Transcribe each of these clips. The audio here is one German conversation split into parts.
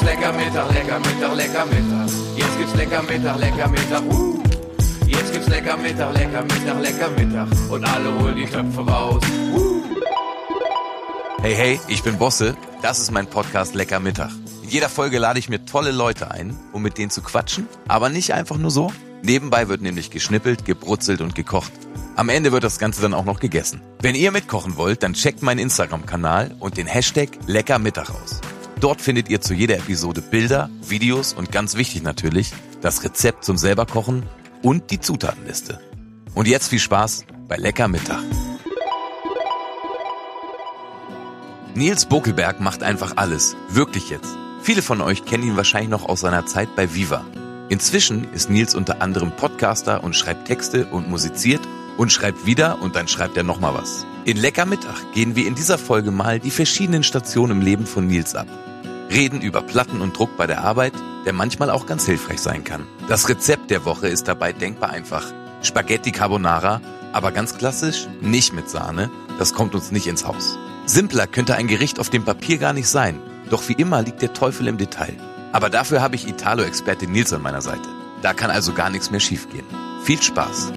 gibt's lecker Mittag, lecker Mittag, lecker Mittag. Jetzt gibt's lecker Mittag, lecker Mittag. Uh. Jetzt gibt's lecker Mittag, lecker Mittag, lecker Mittag. Und alle holen die Töpfe raus. Uh. Hey, hey, ich bin Bosse. Das ist mein Podcast Lecker Mittag. In jeder Folge lade ich mir tolle Leute ein, um mit denen zu quatschen. Aber nicht einfach nur so. Nebenbei wird nämlich geschnippelt, gebrutzelt und gekocht. Am Ende wird das Ganze dann auch noch gegessen. Wenn ihr mitkochen wollt, dann checkt meinen Instagram-Kanal und den Hashtag Leckermittag aus. Dort findet ihr zu jeder Episode Bilder, Videos und ganz wichtig natürlich, das Rezept zum selberkochen und die Zutatenliste. Und jetzt viel Spaß bei Lecker Mittag. Nils Bokelberg macht einfach alles. Wirklich jetzt. Viele von euch kennen ihn wahrscheinlich noch aus seiner Zeit bei Viva. Inzwischen ist Nils unter anderem Podcaster und schreibt Texte und musiziert und schreibt wieder und dann schreibt er nochmal was. In Lecker Mittag gehen wir in dieser Folge mal die verschiedenen Stationen im Leben von Nils ab. Reden über Platten und Druck bei der Arbeit, der manchmal auch ganz hilfreich sein kann. Das Rezept der Woche ist dabei denkbar einfach. Spaghetti Carbonara, aber ganz klassisch, nicht mit Sahne, das kommt uns nicht ins Haus. Simpler könnte ein Gericht auf dem Papier gar nicht sein, doch wie immer liegt der Teufel im Detail. Aber dafür habe ich Italo-Experte Nils an meiner Seite. Da kann also gar nichts mehr schiefgehen. Viel Spaß!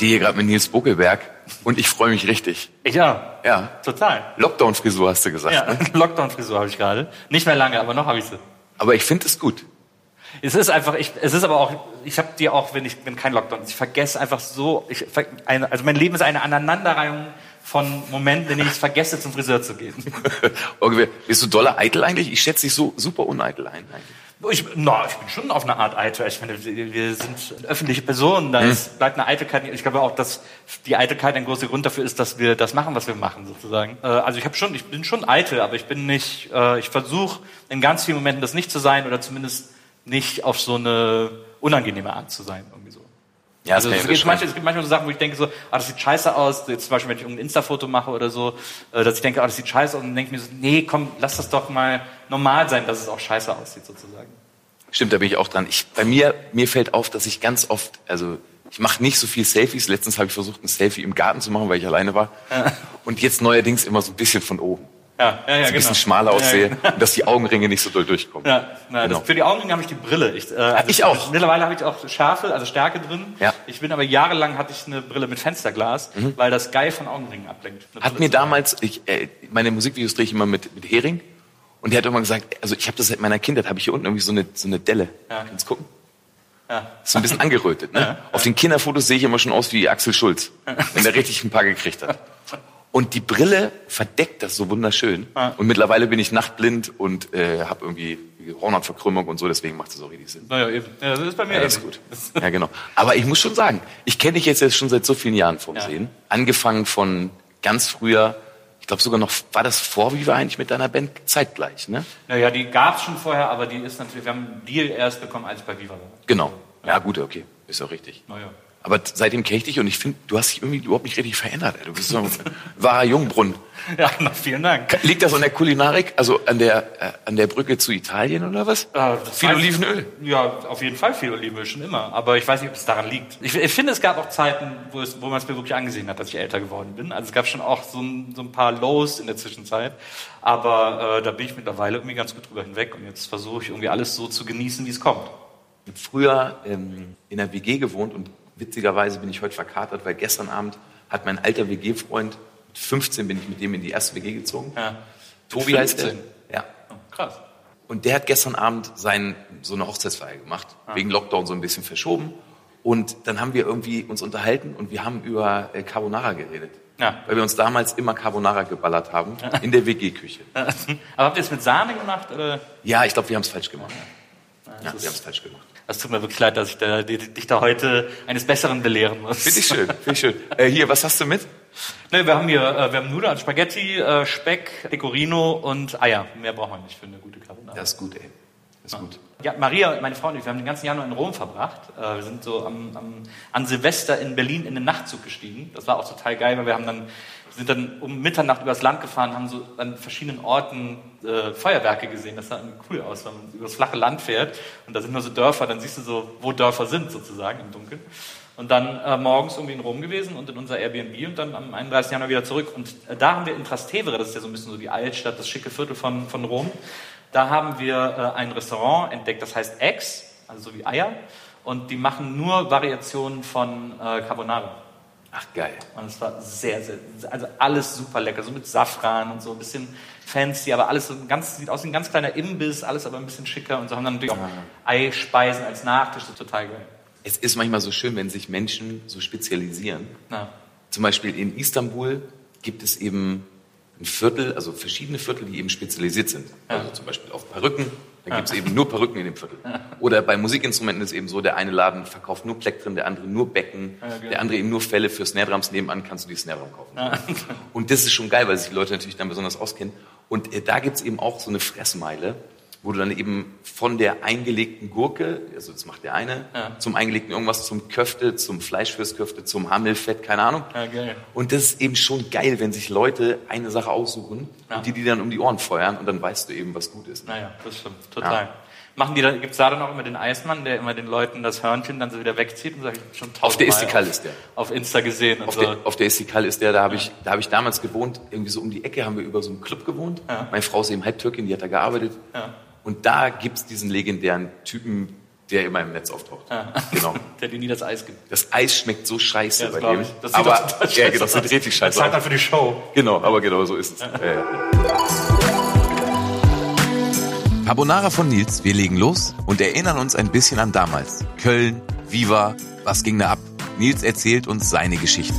Stehe hier gerade mit Nils Buckelberg und ich freue mich richtig. Ich auch. Ja. Total. Lockdown-Frisur hast du gesagt. Ja, Ne? Lockdown-Frisur habe ich gerade. Nicht mehr lange, aber noch habe ich sie. Aber ich finde es gut. Es ist einfach, ich, es ist aber auch, ich habe die auch, wenn ich, wenn kein Lockdown ist, ich vergesse einfach so, ich, also mein Leben ist eine Aneinanderreihung von Momenten, in denen ich es vergesse, zum Friseur zu gehen. Okay, Bist du doller eitel eigentlich? Ich schätze dich so super uneitel ein. Eigentlich. Ich, na, ich bin schon auf eine Art eitel. Ich meine, wir sind öffentliche Personen, da ist, bleibt eine Eitelkeit. Ich glaube auch, dass die Eitelkeit ein großer Grund dafür ist, dass wir das machen, was wir machen, sozusagen. Äh, also ich habe schon, ich bin schon eitel, aber ich bin nicht, äh, ich versuche in ganz vielen Momenten das nicht zu sein oder zumindest nicht auf so eine unangenehme Art zu sein, irgendwie. Ja, Also es gibt, manchmal, es gibt manchmal so Sachen, wo ich denke so, ah, das sieht scheiße aus. Jetzt zum Beispiel, wenn ich irgendein Insta-Foto mache oder so, äh, dass ich denke, ah, das sieht scheiße aus. Und dann denke ich mir so, nee, komm, lass das doch mal normal sein, dass es auch scheiße aussieht, sozusagen. Stimmt, da bin ich auch dran. Ich, bei mir, mir fällt auf, dass ich ganz oft, also ich mache nicht so viel Selfies. Letztens habe ich versucht, ein Selfie im Garten zu machen, weil ich alleine war. Und jetzt neuerdings immer so ein bisschen von oben. Ja, ja, ja, Dass ich ein bisschen schmaler aussehe Ja, und dass die Augenringe nicht so doll durchkommen. ja, na, Genau. das, für die Augenringe habe ich die Brille. Ich, äh, also ich auch. Mittlerweile habe ich auch Schärfe, also Stärke drin. Ja. Mhm. Ich bin aber jahrelang hatte ich eine Brille mit Fensterglas, weil das geil von Augenringen ablenkt. Hat mir damals, ich, äh, meine Musikvideos drehe ich immer mit, mit Hering. Und der hat immer gesagt, also ich habe das seit meiner Kindheit, habe ich hier unten irgendwie so eine, so eine Delle. Ja. Kannst gucken? Ja. Ist so ein bisschen angerötet. Ne? Auf den Kinderfotos sehe ich immer schon aus wie Axel Schulz, wenn der richtig ein paar gekriegt hat. Und die Brille verdeckt das so wunderschön. Und mittlerweile bin ich nachtblind und äh, habe irgendwie Hornhautverkrümmung und so, deswegen macht es auch richtig Sinn. Naja, eben. Ja, das ist bei mir Ja, ist gut. Ja, genau. Aber ich muss schon sagen, ich kenne dich jetzt, jetzt schon seit so vielen Jahren vom Ja. Sehen. Angefangen von ganz früher, ich glaube sogar noch, war das vor Viva eigentlich mit deiner Band zeitgleich, ne? Naja, die gab es schon vorher, aber die ist natürlich, wir haben einen Deal erst bekommen, als ich bei Viva war. Genau. Ja, gut, okay. Ist auch richtig. Naja. Aber seitdem kenne ich dich und ich finde, du hast dich irgendwie überhaupt nicht richtig verändert. Ey. Du bist so ein wahrer Jungbrunnen. Ja, na, vielen Dank. Liegt das an der Kulinarik, also an der, äh, an der Brücke zu Italien oder was? Äh, Viel Olivenöl. Ja, auf jeden Fall viel Olivenöl, schon immer. Aber ich weiß nicht, ob es daran liegt. Ich, ich finde, es gab auch Zeiten, wo, es, wo man es mir wirklich angesehen hat, dass ich älter geworden bin. Also es gab schon auch so ein, so ein paar Lows in der Zwischenzeit. Aber äh, da bin ich mittlerweile irgendwie ganz gut drüber hinweg. Und jetzt versuche ich irgendwie alles so zu genießen, wie es kommt. Ich habe früher ähm, in einer WG gewohnt und witzigerweise bin ich heute verkatert, weil gestern Abend hat mein alter WG-Freund, mit 15 bin ich mit dem in die erste WG gezogen. Ja. Tobi heißt der. 15? Ja. Oh, krass. Und der hat gestern Abend sein, so eine Hochzeitsfeier gemacht, wegen Lockdown so ein bisschen verschoben. Und dann haben wir irgendwie uns unterhalten und wir haben über äh, Carbonara geredet. Ja. Weil wir uns damals immer Carbonara geballert haben in der WG-Küche. Aber habt ihr es mit Sahne gemacht? Oder? Ja, ich glaube, wir haben es falsch gemacht. Ja, das wir haben es falsch gemacht. Das tut mir wirklich leid, dass ich da, dich da heute eines Besseren belehren muss. Finde ich schön, finde ich schön. Äh, hier, was hast du mit? Ne, wir haben hier, äh, wir haben Nudeln, Spaghetti, äh, Speck, Pecorino und Eier. Mehr braucht man nicht für eine gute Carbonara. Das ist gut, ey. Das ist gut. Ja, Maria, meine Frau und ich, wir haben den ganzen Januar in Rom verbracht. Äh, wir sind so am, am, an Silvester in Berlin in den Nachtzug gestiegen. Das war auch total geil, weil wir haben dann, sind dann um Mitternacht übers Land gefahren, haben so an verschiedenen Orten äh, Feuerwerke gesehen. Das sah cool aus, wenn man über das flache Land fährt und da sind nur so Dörfer, dann siehst du so, wo Dörfer sind sozusagen im Dunkeln. Und dann äh, morgens irgendwie in Rom gewesen und in unser Airbnb und dann am 31. Januar wieder zurück. Und äh, da haben wir in Trastevere, das ist ja so ein bisschen so die Altstadt, das schicke Viertel von, von Rom, da haben wir äh, ein Restaurant entdeckt, das heißt Eggs, also so wie Eier. Und die machen nur Variationen von äh, Carbonara. Ach, geil. Und es war sehr, sehr, also alles super lecker, so mit Safran und so ein bisschen fancy, aber alles so ganz, sieht aus wie ein ganz kleiner Imbiss, alles aber ein bisschen schicker und so haben dann natürlich auch Eispeisen als Nachtisch, das ist total geil. Es ist manchmal so schön, wenn sich Menschen so spezialisieren. Ja. Zum Beispiel in Istanbul gibt es eben ein Viertel, also verschiedene Viertel, die eben spezialisiert sind. Also zum Beispiel auf Perücken, dann gibt es eben nur Perücken in dem Viertel. Oder bei Musikinstrumenten ist es eben so, der eine Laden verkauft nur Plektren, der andere nur Becken, genau. der andere eben nur Fälle für Snare Drums. Nebenan kannst du die Snare Drum kaufen. Und das ist schon geil, weil sich die Leute natürlich dann besonders auskennen. Und äh, da gibt es eben auch so eine Fressmeile, wo du dann eben von der eingelegten Gurke, also das macht der eine, Ja. zum eingelegten irgendwas, zum Köfte, zum Fleisch fürs Köfte, zum Hammelfett, keine Ahnung. Ja, geil. Und das ist eben schon geil, wenn sich Leute eine Sache aussuchen Ja. und die die dann um die Ohren feuern und dann weißt du eben, was gut ist. Naja, das stimmt, total. Ja. Machen die da, gibt's da dann auch immer den Eismann, der immer den Leuten das Hörnchen dann so wieder wegzieht und sag ich schon Auf der Istikal ist der. Auf Insta gesehen und Auf so. der, auf der Istikal ist der, da habe ich, da habe ich damals gewohnt, irgendwie so um die Ecke haben wir über so einen Club gewohnt. Ja. Meine Frau ist eben Halbtürkin, die hat da gearbeitet. Ja. Und da gibt's diesen legendären Typen, der immer im Netz auftaucht. Ja. Genau. der dir nie das Eis gibt. Das Eis schmeckt so scheiße Ja, das bei dem. ich. Das sieht aber, doch total ja, scheiße genau, das sieht aus. richtig scheiße Das zahlt aus. man für die Show. Genau, aber genau so ist es. Ja, ja. Carbonara von Nils, wir legen los und erinnern uns ein bisschen an damals. Köln, Viva, was ging da ab? Nils erzählt uns seine Geschichte.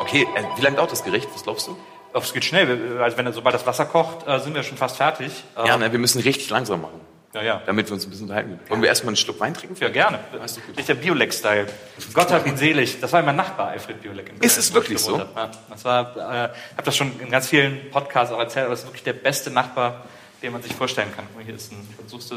Okay, äh, wie lange dauert das Gericht? Was glaubst du? Es geht schnell, also wenn sobald das Wasser kocht, äh, sind wir schon fast fertig. Ja, Ähm, ne, wir müssen richtig langsam machen, ja, ja. damit wir uns ein bisschen unterhalten können. Wollen wir erstmal einen Schluck Wein trinken? Ja, gerne. Gut. Nicht der Biolek-Style. Gott hab ihn selig. Das war mein Nachbar, Alfred Biolek. Ist es wirklich so? hab. Ja, das war, äh, ich habe das schon in ganz vielen Podcasts auch erzählt, aber es ist wirklich der beste Nachbar, den man sich vorstellen kann. Guck mal, Hier ist ein, suchst du,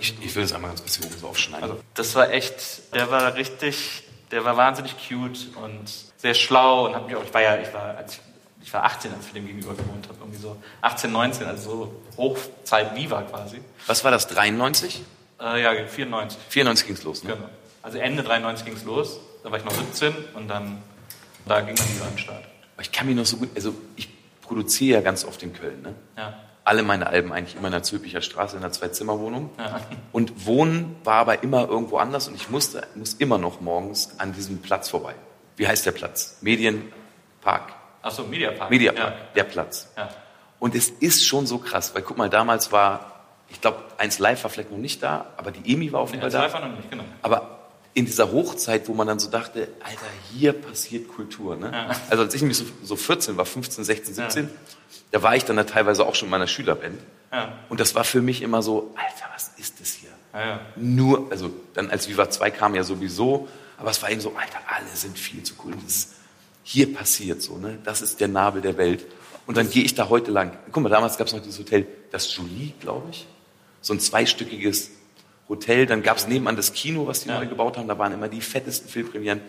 ich ich will das einmal ganz bisschen oben so aufschneiden. Also, das war echt, der war richtig, der war wahnsinnig cute und sehr schlau und hat mich auch, ich war ja, ich war, als ich, ich war 18, als ich dem gegenüber gewohnt habe, irgendwie so 18, 19, also so Hochzeit Viva quasi. Was war das, 93? Äh, ja, 94, 94 ging's los, ne? genau. Also Ende 93 ging's los, da war ich noch 17 und dann, da ging dann Viva an den Start. Aber Ich kann mich noch so gut, also ich produziere ja ganz oft in Köln, ne? Ja, Alle meine Alben eigentlich immer in der Zülpicher Straße in einer Zwei-Zimmer-Wohnung. ja. Und Wohnen war aber immer irgendwo anders und ich musste, muss immer noch morgens an diesem Platz vorbei. Wie heißt der Platz? Medienpark. Achso, Mediapark. Mediapark, Ja, der Platz. ja. Und es ist schon so krass, weil guck mal, damals war, ich glaube, eins live war vielleicht noch nicht da, aber die EMI war auf jeden Fall da. einfach noch nicht, genau. Aber in dieser Hochzeit, wo man dann so dachte, Alter, hier passiert Kultur. Ne? Also als ich mich so, so 14 war, 15, 16, 17, da war ich dann da teilweise auch schon in meiner Schülerband. Ja. Und das war für mich immer so, Alter, was ist das hier? Ja, ja. Nur, also dann als Viva 2 kam ja sowieso, aber es war eben so, Alter, alle sind viel zu cool. Das ist, hier passiert so, ne? Das ist der Nabel der Welt. Und dann gehe ich da heute lang. Guck mal, damals gab es noch dieses Hotel, das Julie, glaube ich. So ein zweistöckiges Hotel. Dann gab es nebenan das Kino, was die Ja. neu gebaut haben. Da waren immer die fettesten Filmpremieren.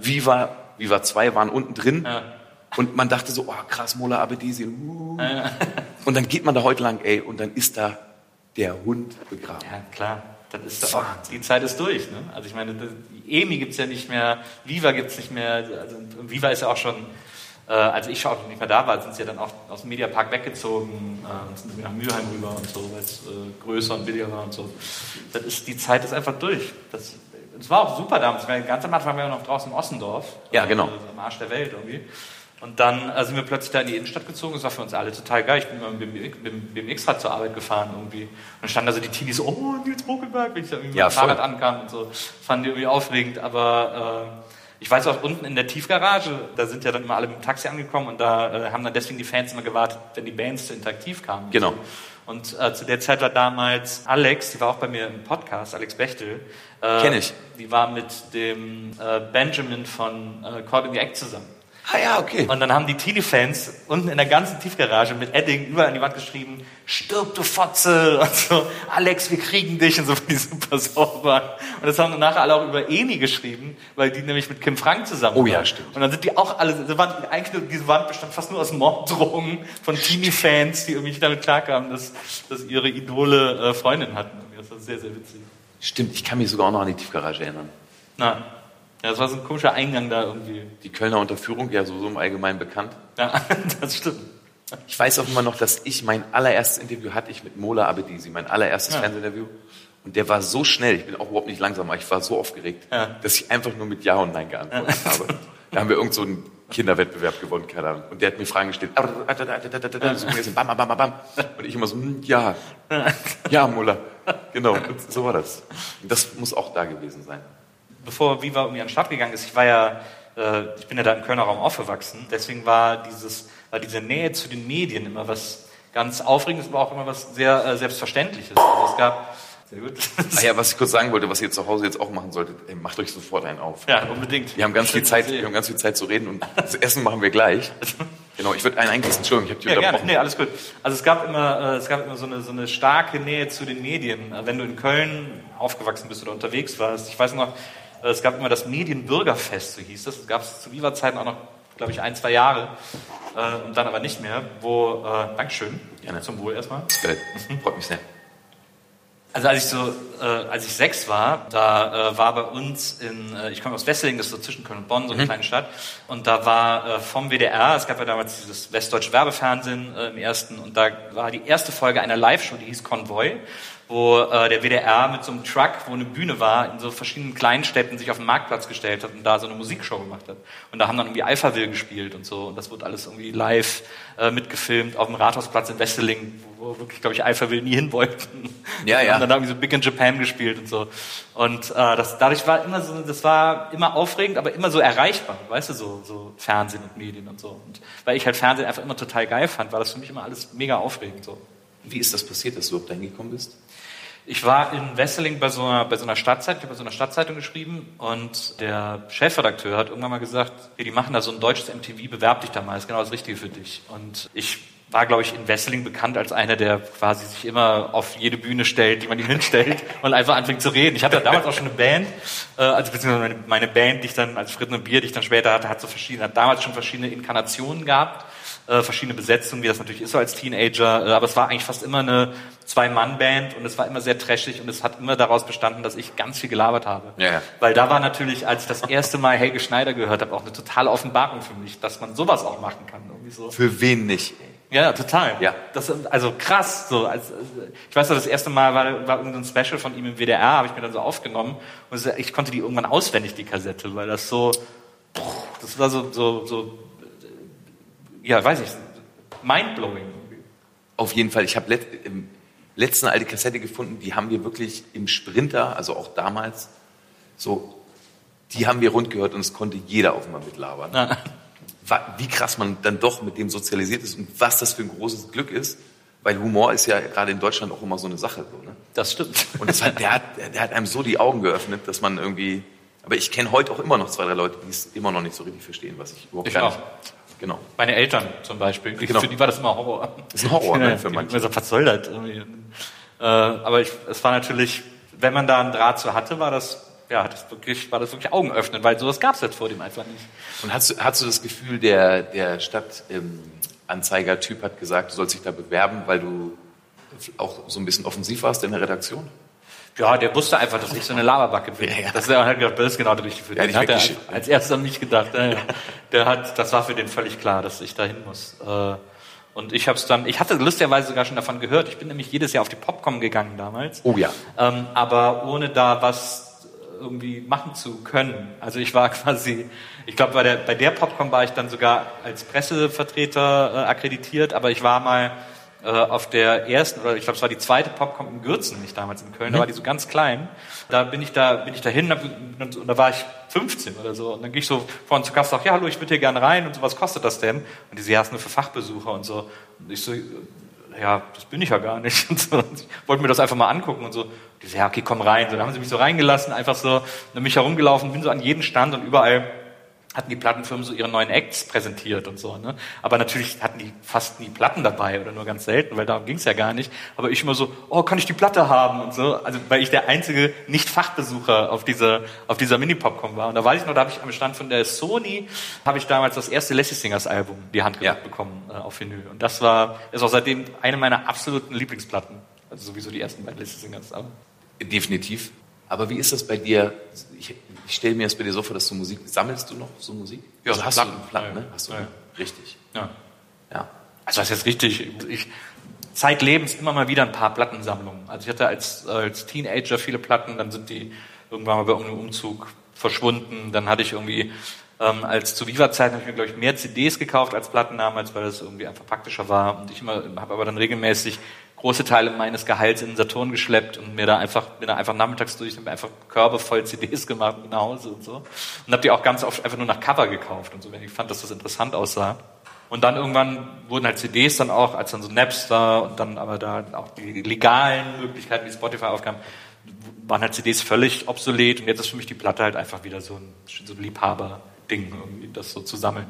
Viva, Viva 2 waren unten drin. Ja. Und man dachte so, oh krass, Mola Abedisi. Uh. Und dann geht man da heute lang, ey, und dann ist da der Hund begraben. Ja, klar. Dann ist das Wahnsinn. auch, die Zeit ist durch. Ne? Also ich meine, EMI gibt's ja nicht mehr, Viva gibt's nicht mehr. Also und Viva ist ja auch schon, äh, als ich auch nicht mehr da war, sind sie ja dann auch aus dem Mediapark weggezogen äh, und sind nach Mülheim rüber und so, weil es äh, größer und billiger war und so. Das ist, die Zeit ist einfach durch. Das, das war auch super damals. weil Ganz am Anfang waren wir noch draußen im Ossendorf. Ja, genau. Äh, am Arsch der Welt irgendwie. Und dann äh, sind wir plötzlich da in die Innenstadt gezogen. Das war für uns alle total geil. Ich bin immer mit dem BMX-Rad zur Arbeit gefahren irgendwie. Und dann standen da so die Teenies so, oh, Nils Bokelberg, wenn ich da irgendwie Ja, mit dem Fahrrad ankam und so. Fanden die irgendwie aufregend. Aber äh, ich weiß auch, unten in der Tiefgarage, da sind ja dann immer alle mit dem Taxi angekommen und da äh, haben dann deswegen die Fans immer gewartet, wenn die Bands zu interaktiv kamen. Genau. Und äh, zu der Zeit war damals Alex, die war auch bei mir im Podcast, Alex Bechtel. Äh, Kenn ich. Die war mit dem äh, Benjamin von äh, the Act zusammen. Ah ja, okay. Und dann haben die Teenie-Fans unten in der ganzen Tiefgarage mit Edding überall an die Wand geschrieben, stirb du Fotze und so, Alex, wir kriegen dich und so, weil die super sauber. Und das haben dann nachher alle auch über Eni geschrieben, weil die nämlich mit Kim Frank zusammen Oh ja, waren. stimmt. Und dann sind die auch alle, die Wand, eigentlich nur- diese Wand bestand fast nur aus Morddrohungen von Teenie-Fans, die irgendwie nicht damit klarkamen, dass, dass ihre Idole äh, Freundin hatten. Das war sehr, sehr witzig. Stimmt, ich kann mich sogar auch noch an die Tiefgarage erinnern. Na, Ja, das war so ein komischer Eingang da irgendwie. Die Kölner Unterführung, ja so, so im Allgemeinen bekannt. Ja, das stimmt. Ich weiß auch immer noch, dass ich mein allererstes Interview hatte ich mit Mola Abedisi, mein allererstes Ja. Fernsehinterview. Und der war so schnell, ich bin auch überhaupt nicht langsam, aber ich war so aufgeregt, Ja. dass ich einfach nur mit Ja und Nein geantwortet habe. Da haben wir irgend so einen Kinderwettbewerb gewonnen, keine Ahnung. Und der hat mir Fragen gestellt. So gewesen, bam, bam, bam, bam. Und ich immer so, hm, ja, ja, Mola. Genau, und so war das. Und das muss auch da gewesen sein. Bevor Viva irgendwie an den Start gegangen ist, ich war ja, äh, ich bin ja da im Kölner Raum aufgewachsen, deswegen war dieses, war diese Nähe zu den Medien immer was ganz Aufregendes, aber auch immer was sehr äh, Selbstverständliches. Also es gab, sehr gut. Ah ja, was ich kurz sagen wollte, was ihr zu Hause jetzt auch machen solltet, ey, macht euch sofort einen auf. ja, unbedingt. Wir haben ganz viel Schön Zeit, zu sehen. wir haben ganz viel Zeit zu reden und das Essen machen wir gleich. Genau, ich würde einen eingießen, Entschuldigung, ich habe dich Ja, gerne. Nee, alles gut. Also es gab immer, äh, es gab immer so eine, so eine starke Nähe zu den Medien. Wenn du in Köln aufgewachsen bist oder unterwegs warst, ich weiß noch, es gab immer das Medienbürgerfest, so hieß das. Das gab es zu Viva-Zeiten auch noch, glaube ich, ein, zwei Jahre. Äh, und dann aber nicht mehr, wo, äh, Dankeschön, Gerne. zum Wohl erstmal. Geil. Freut mich sehr. Also als ich so, äh, als ich sechs war, da äh, war bei uns in, äh, ich komme aus Wesseling, das ist so zwischen Köln und Bonn, so eine kleine Stadt, und da war äh, vom WDR, es gab ja damals dieses westdeutsche Werbefernsehen äh, im ersten, und da war die erste Folge einer Live-Show, die hieß Konvoi, wo äh, der WDR mit so einem Truck, wo eine Bühne war, in so verschiedenen Kleinstädten sich auf den Marktplatz gestellt hat und da so eine Musikshow gemacht hat. Und da haben dann irgendwie Alphaville gespielt und so, und das wurde alles irgendwie live äh, mitgefilmt auf dem Rathausplatz in Wesseling, wo, wo wirklich, glaube ich, Alphaville nie hin wollten. Ja, Und ja. haben dann irgendwie so Big in Japan gespielt und so. Und äh, das, dadurch war immer so, das war immer aufregend, aber immer so erreichbar, weißt du, so, so Fernsehen und Medien und so. Und weil ich halt Fernsehen einfach immer total geil fand, war das für mich immer alles mega aufregend so. Wie ist das passiert, dass du überhaupt dahin gekommen bist? Ich war in Wesseling bei so einer, bei so einer Stadtzeitung, ich habe bei so einer Stadtzeitung geschrieben und der Chefredakteur hat irgendwann mal gesagt, hey, die machen da so ein deutsches MTV, bewerb dich da mal, ist genau das Richtige für dich. Und ich war, glaube ich, in Wesseling bekannt als einer, der quasi sich immer auf jede Bühne stellt, die man ihm hinstellt und einfach anfängt zu reden. Ich hatte damals auch schon eine Band, äh, also beziehungsweise meine, meine Band, die ich dann als Fritten und Bier, die ich dann später hatte, hat so verschiedene, hat damals schon verschiedene Inkarnationen gehabt äh, verschiedene Besetzungen, wie das natürlich ist so als Teenager, äh, aber es war eigentlich fast immer eine Zwei-Mann-Band und es war immer sehr trashig und es hat immer daraus bestanden, dass ich ganz viel gelabert habe. Ja, ja. Weil da war natürlich, als ich das erste Mal Helge Schneider gehört habe, auch eine totale Offenbarung für mich, dass man sowas auch machen kann. Irgendwie so. Für wen nicht? Ja, total. Ja. Das, also krass. So, als, ich weiß noch, das erste Mal war, war irgendein Special von ihm im WDR, habe ich mir dann so aufgenommen und ich konnte die irgendwann auswendig, die Kassette, weil das so, das war so, so, so ja, weiß ich, mindblowing. Auf jeden Fall, ich habe let, im letzten alte Kassette gefunden, die haben wir wirklich im Sprinter, also auch damals, so, die haben wir rund gehört und es konnte jeder auf einmal mitlabern. Ja. Wie krass man dann doch mit dem sozialisiert ist und was das für ein großes Glück ist, weil Humor ist ja gerade in Deutschland auch immer so eine Sache. So, ne? Das stimmt. Und das hat, der, hat, der hat einem so die Augen geöffnet, dass man irgendwie. Aber ich kenne heute auch immer noch zwei, drei Leute, die es immer noch nicht so richtig verstehen, was ich überhaupt Ich gar auch. Genau. Meine Eltern zum Beispiel, Genau. für die war das immer Horror. Das ist ein Horror, ne, Ja, für die manche. haben gesagt, was soll das? Äh, aber ich, es war natürlich, wenn man da einen Draht zu hatte, war das, ja, das wirklich, war das wirklich Augenöffnen, weil sowas gab es jetzt vor dem einfach nicht. Und hast du, hast du das Gefühl, der, der Stadtanzeiger-Typ hat gesagt, du sollst dich da bewerben, weil du auch so ein bisschen offensiv warst in der Redaktion? Ja, der wusste einfach, dass ich so eine Lavabacke bin. Ja, ja. Das, er hat gedacht, das ist genau der Richtige für Ja, den. die Hat er als erstes an mich gedacht. Ja, ja. Der hat, das war für den völlig klar, dass ich dahin muss. Äh, Und ich habe es dann, ich hatte lustigerweise sogar schon davon gehört. Ich bin nämlich jedes Jahr auf die Popcom gegangen damals. Oh ja. Ähm, aber ohne da was irgendwie machen zu können. Also ich war quasi, ich glaube bei der, bei der Popcom war ich dann sogar als Pressevertreter äh, akkreditiert, aber ich war mal äh, auf der ersten, oder ich glaube es war die zweite Popcom in Gürzen, nicht damals in Köln, da war die so ganz klein. Da bin ich da, bin ich da hin und, und da war ich 15 oder so. Und dann gehe ich so vorne zu Gast, sag, ja hallo, ich würde hier gerne rein und so, was kostet das denn? Und die so, ja, ist nur für Fachbesucher und so. Und ich so, ja, das bin ich ja gar nicht. Und so. Und ich wollte mir das einfach mal angucken und so. Die so, ja, okay, komm rein. So, dann haben sie mich so reingelassen, einfach so, dann bin ich herumgelaufen, bin so an jeden Stand und überall hatten die Plattenfirmen so ihre neuen Acts präsentiert und so. Ne? Aber natürlich hatten die fast nie Platten dabei oder nur ganz selten, weil darum ging es ja gar nicht. Aber ich immer so, oh, kann ich die Platte haben und so. Also weil ich der einzige Nicht-Fachbesucher auf dieser, auf dieser Mini-Popcom war. Und da weiß ich noch, da habe ich am Stand von der Sony, habe ich damals das erste Lassie Singers Album die Hand Ja. bekommen äh, auf Vinyl. Und das war, ist auch seitdem eine meiner absoluten Lieblingsplatten. Also sowieso die ersten beiden Lassie Singers. Aber Definitiv. Aber wie ist das bei dir? Ich, ich stelle mir das bei dir so vor, dass du Musik, sammelst du noch so Musik? Ja, also hast Platten. du Platten, Ja, ne? Hast du, ja. Richtig. Ja. Ja. Also das ist jetzt richtig. Ich, zeitlebens immer mal wieder ein paar Plattensammlungen. Also ich hatte als, als Teenager viele Platten, dann sind die irgendwann mal bei irgendeinem Umzug verschwunden. Dann hatte ich irgendwie ähm, als zu Viva-Zeiten habe ich mir glaube ich mehr CDs gekauft als Platten damals, weil das irgendwie einfach praktischer war. Und ich immer habe aber dann regelmäßig große Teile meines Gehalts in den Saturn geschleppt und mir da einfach bin da einfach nachmittags durch und mir einfach Körbe voll CDs gemacht nach Hause und so und habe die auch ganz oft einfach nur nach Cover gekauft und so, wenn ich fand, dass das interessant aussah. Und dann irgendwann wurden halt CDs dann auch, als dann so Napster und dann aber da auch die legalen Möglichkeiten, wie Spotify aufkamen, waren halt CDs völlig obsolet und jetzt ist für mich die Platte halt einfach wieder so ein, so ein Liebhaber-Ding, irgendwie das so zu sammeln.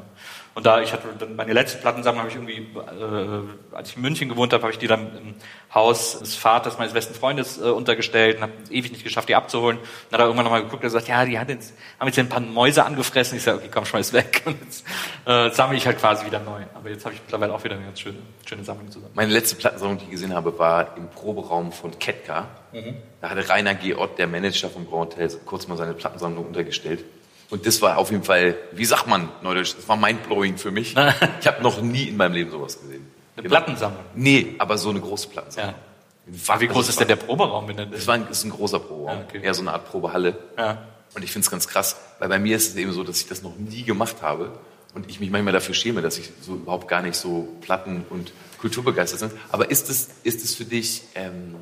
Und da ich hatte dann meine letzte Plattensammlung habe ich irgendwie, äh, als ich in München gewohnt habe, habe ich die dann im Haus des Vaters meines besten Freundes äh, untergestellt und habe ewig nicht geschafft, die abzuholen. Und dann hat er irgendwann nochmal geguckt und gesagt, ja, die hat jetzt, haben jetzt ein paar Mäuse angefressen. Ich sage, okay, komm, schmeiß weg. Und jetzt äh, sammle ich halt quasi wieder neu. Aber jetzt habe ich mittlerweile auch wieder eine ganz schöne, schöne Sammlung zusammen. Meine letzte Plattensammlung, die ich gesehen habe, war im Proberaum von Ketka. Mhm. Da hatte Rainer G. Ott, der Manager vom Grand Hotel, kurz mal seine Plattensammlung untergestellt. Und das war auf jeden Fall, wie sagt man neudeutsch, das war mindblowing für mich. ich habe noch nie in meinem Leben sowas gesehen. Eine Plattensammlung. Nee, aber so eine große Plattensammlung. Ja. Wie groß ist denn der Proberaum? Wenn Das war ein, ist ein großer Proberaum, Ja, okay. eher so eine Art Probehalle. Ja. Und ich finde es ganz krass, weil bei mir ist es eben so, dass ich das noch nie gemacht habe und ich mich manchmal dafür schäme, dass ich so überhaupt gar nicht so Platten und kulturbegeistert bin. Aber ist es, ist es für dich, ähm,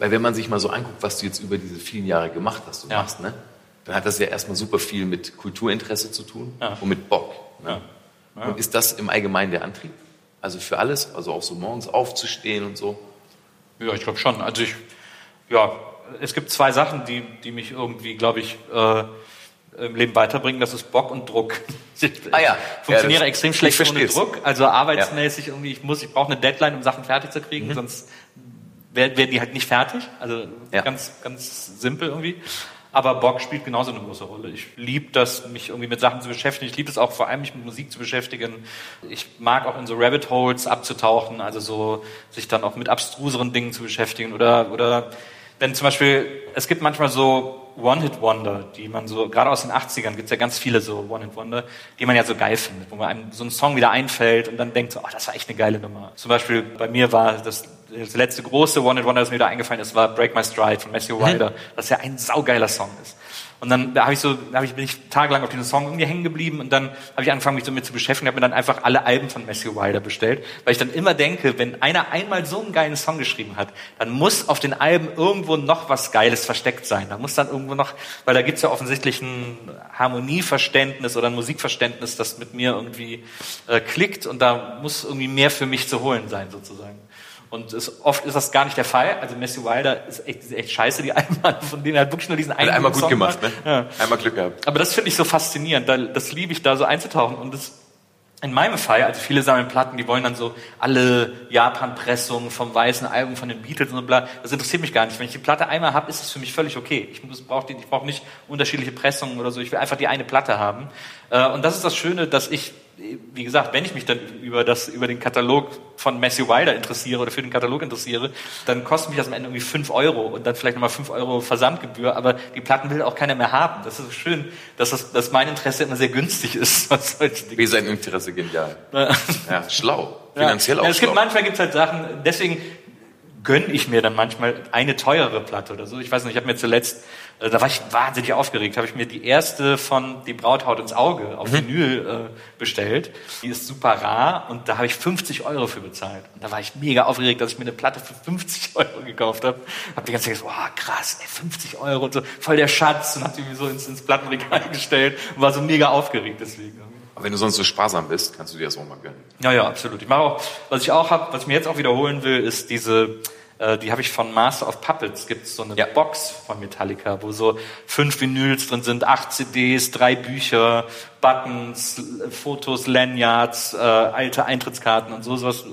weil wenn man sich mal so anguckt, was du jetzt über diese vielen Jahre gemacht hast und Ja. machst, ne, dann hat das ja erstmal super viel mit Kulturinteresse zu tun Ja. und mit Bock. Ne? Und ist das im Allgemeinen der Antrieb? Also für alles, also auch so morgens aufzustehen und so. Ja, ich glaube schon. Also ich, ja, es gibt zwei Sachen, die, die mich irgendwie, glaube ich, äh, im Leben weiterbringen. Das ist Bock und Druck. Ich Ah ja. funktioniere Ja, extrem ich schlecht ohne versteh's. Druck. Also arbeitsmäßig irgendwie, ich muss, ich brauche eine Deadline, um Sachen fertig zu kriegen, sonst werden werden die halt nicht fertig. Also Ja. ganz, ganz simpel irgendwie. Aber Bock spielt genauso eine große Rolle. Ich liebe das, mich irgendwie mit Sachen zu beschäftigen. Ich liebe es auch vor allem, mich mit Musik zu beschäftigen. Ich mag auch in so Rabbit Holes abzutauchen, also so sich dann auch mit abstruseren Dingen zu beschäftigen oder oder wenn zum Beispiel es gibt manchmal so One-Hit-Wonder, die man so gerade aus den 80ern gibt es ja ganz viele so One-Hit-Wonder, die man ja so geil findet, wo man einem so ein Song wieder einfällt und dann denkt so, oh, das war echt eine geile Nummer. Zum Beispiel bei mir war das das letzte große One-Hit-Wonder, das mir da eingefallen ist, war Break My Stride von Matthew Wilder, das ja ein saugeiler Song ist. Und dann da habe ich so, da hab ich, bin ich tagelang auf diesen Song irgendwie hängen geblieben und dann habe ich angefangen, mich damit zu beschäftigen, habe mir dann einfach alle Alben von Matthew Wilder bestellt, weil ich dann immer denke, wenn einer einmal so einen geilen Song geschrieben hat, dann muss auf den Alben irgendwo noch was Geiles versteckt sein. Da muss dann irgendwo noch, weil da gibt's ja offensichtlich ein Harmonieverständnis oder ein Musikverständnis, das mit mir irgendwie äh, klickt und da muss irgendwie mehr für mich zu holen sein, sozusagen. Und es, oft ist das gar nicht der Fall. Also Matthew Wilder ist echt, ist echt scheiße, die Alben, von denen er hat wirklich nur diesen einen Hat einmal gut Song gemacht, ne? Ja. Einmal Glück gehabt. Aber das finde ich so faszinierend. Da, das liebe ich, da so einzutauchen. Und das, in meinem Fall, also viele sammeln Platten, die wollen dann so alle Japan-Pressungen vom weißen Album von den Beatles und so bla. Das interessiert mich gar nicht. Wenn ich die Platte einmal habe, ist es für mich völlig okay. Ich brauche ich brauch nicht unterschiedliche Pressungen oder so. Ich will einfach die eine Platte haben. Äh, Und das ist das Schöne, dass ich, wie gesagt, wenn ich mich dann über das, über den Katalog von Matthew Wilder interessiere oder für den Katalog interessiere, dann kostet mich das am Ende irgendwie fünf Euro und dann vielleicht nochmal fünf Euro Versandgebühr, aber die Platten will auch keiner mehr haben. Das ist so schön, dass, das, dass mein Interesse immer sehr günstig ist, was Wie sein Interesse genial. Ja, schlau. Finanziell ja. auch ja, es gibt schlau. manchmal gibt's halt Sachen, deswegen gönne ich mir dann manchmal eine teurere Platte oder so. Ich weiß nicht, ich habe mir zuletzt, äh, da war ich wahnsinnig aufgeregt, habe ich mir die erste von Die Braut haut ins Auge auf Vinyl äh, bestellt. Die ist super rar und da habe ich 50 Euro für bezahlt. Und da war ich mega aufgeregt, dass ich mir eine Platte für 50 Euro gekauft habe. Habe die ganze Zeit gesagt, oh krass, ey, 50 Euro und so, voll der Schatz und habe die mir so ins, ins Plattenregal gestellt und war so mega aufgeregt deswegen. Aber wenn du sonst so sparsam bist, kannst du dir das auch mal gönnen. Ja, ja, absolut. Ich mache auch, was ich auch habe, was ich mir jetzt auch wiederholen will, ist diese, äh, die habe ich von Master of Puppets. Gibt so eine Ja. Box von Metallica, wo so fünf Vinyls drin sind, acht CDs, drei Bücher, Buttons, Fotos, Lanyards, äh, alte Eintrittskarten und so sowas.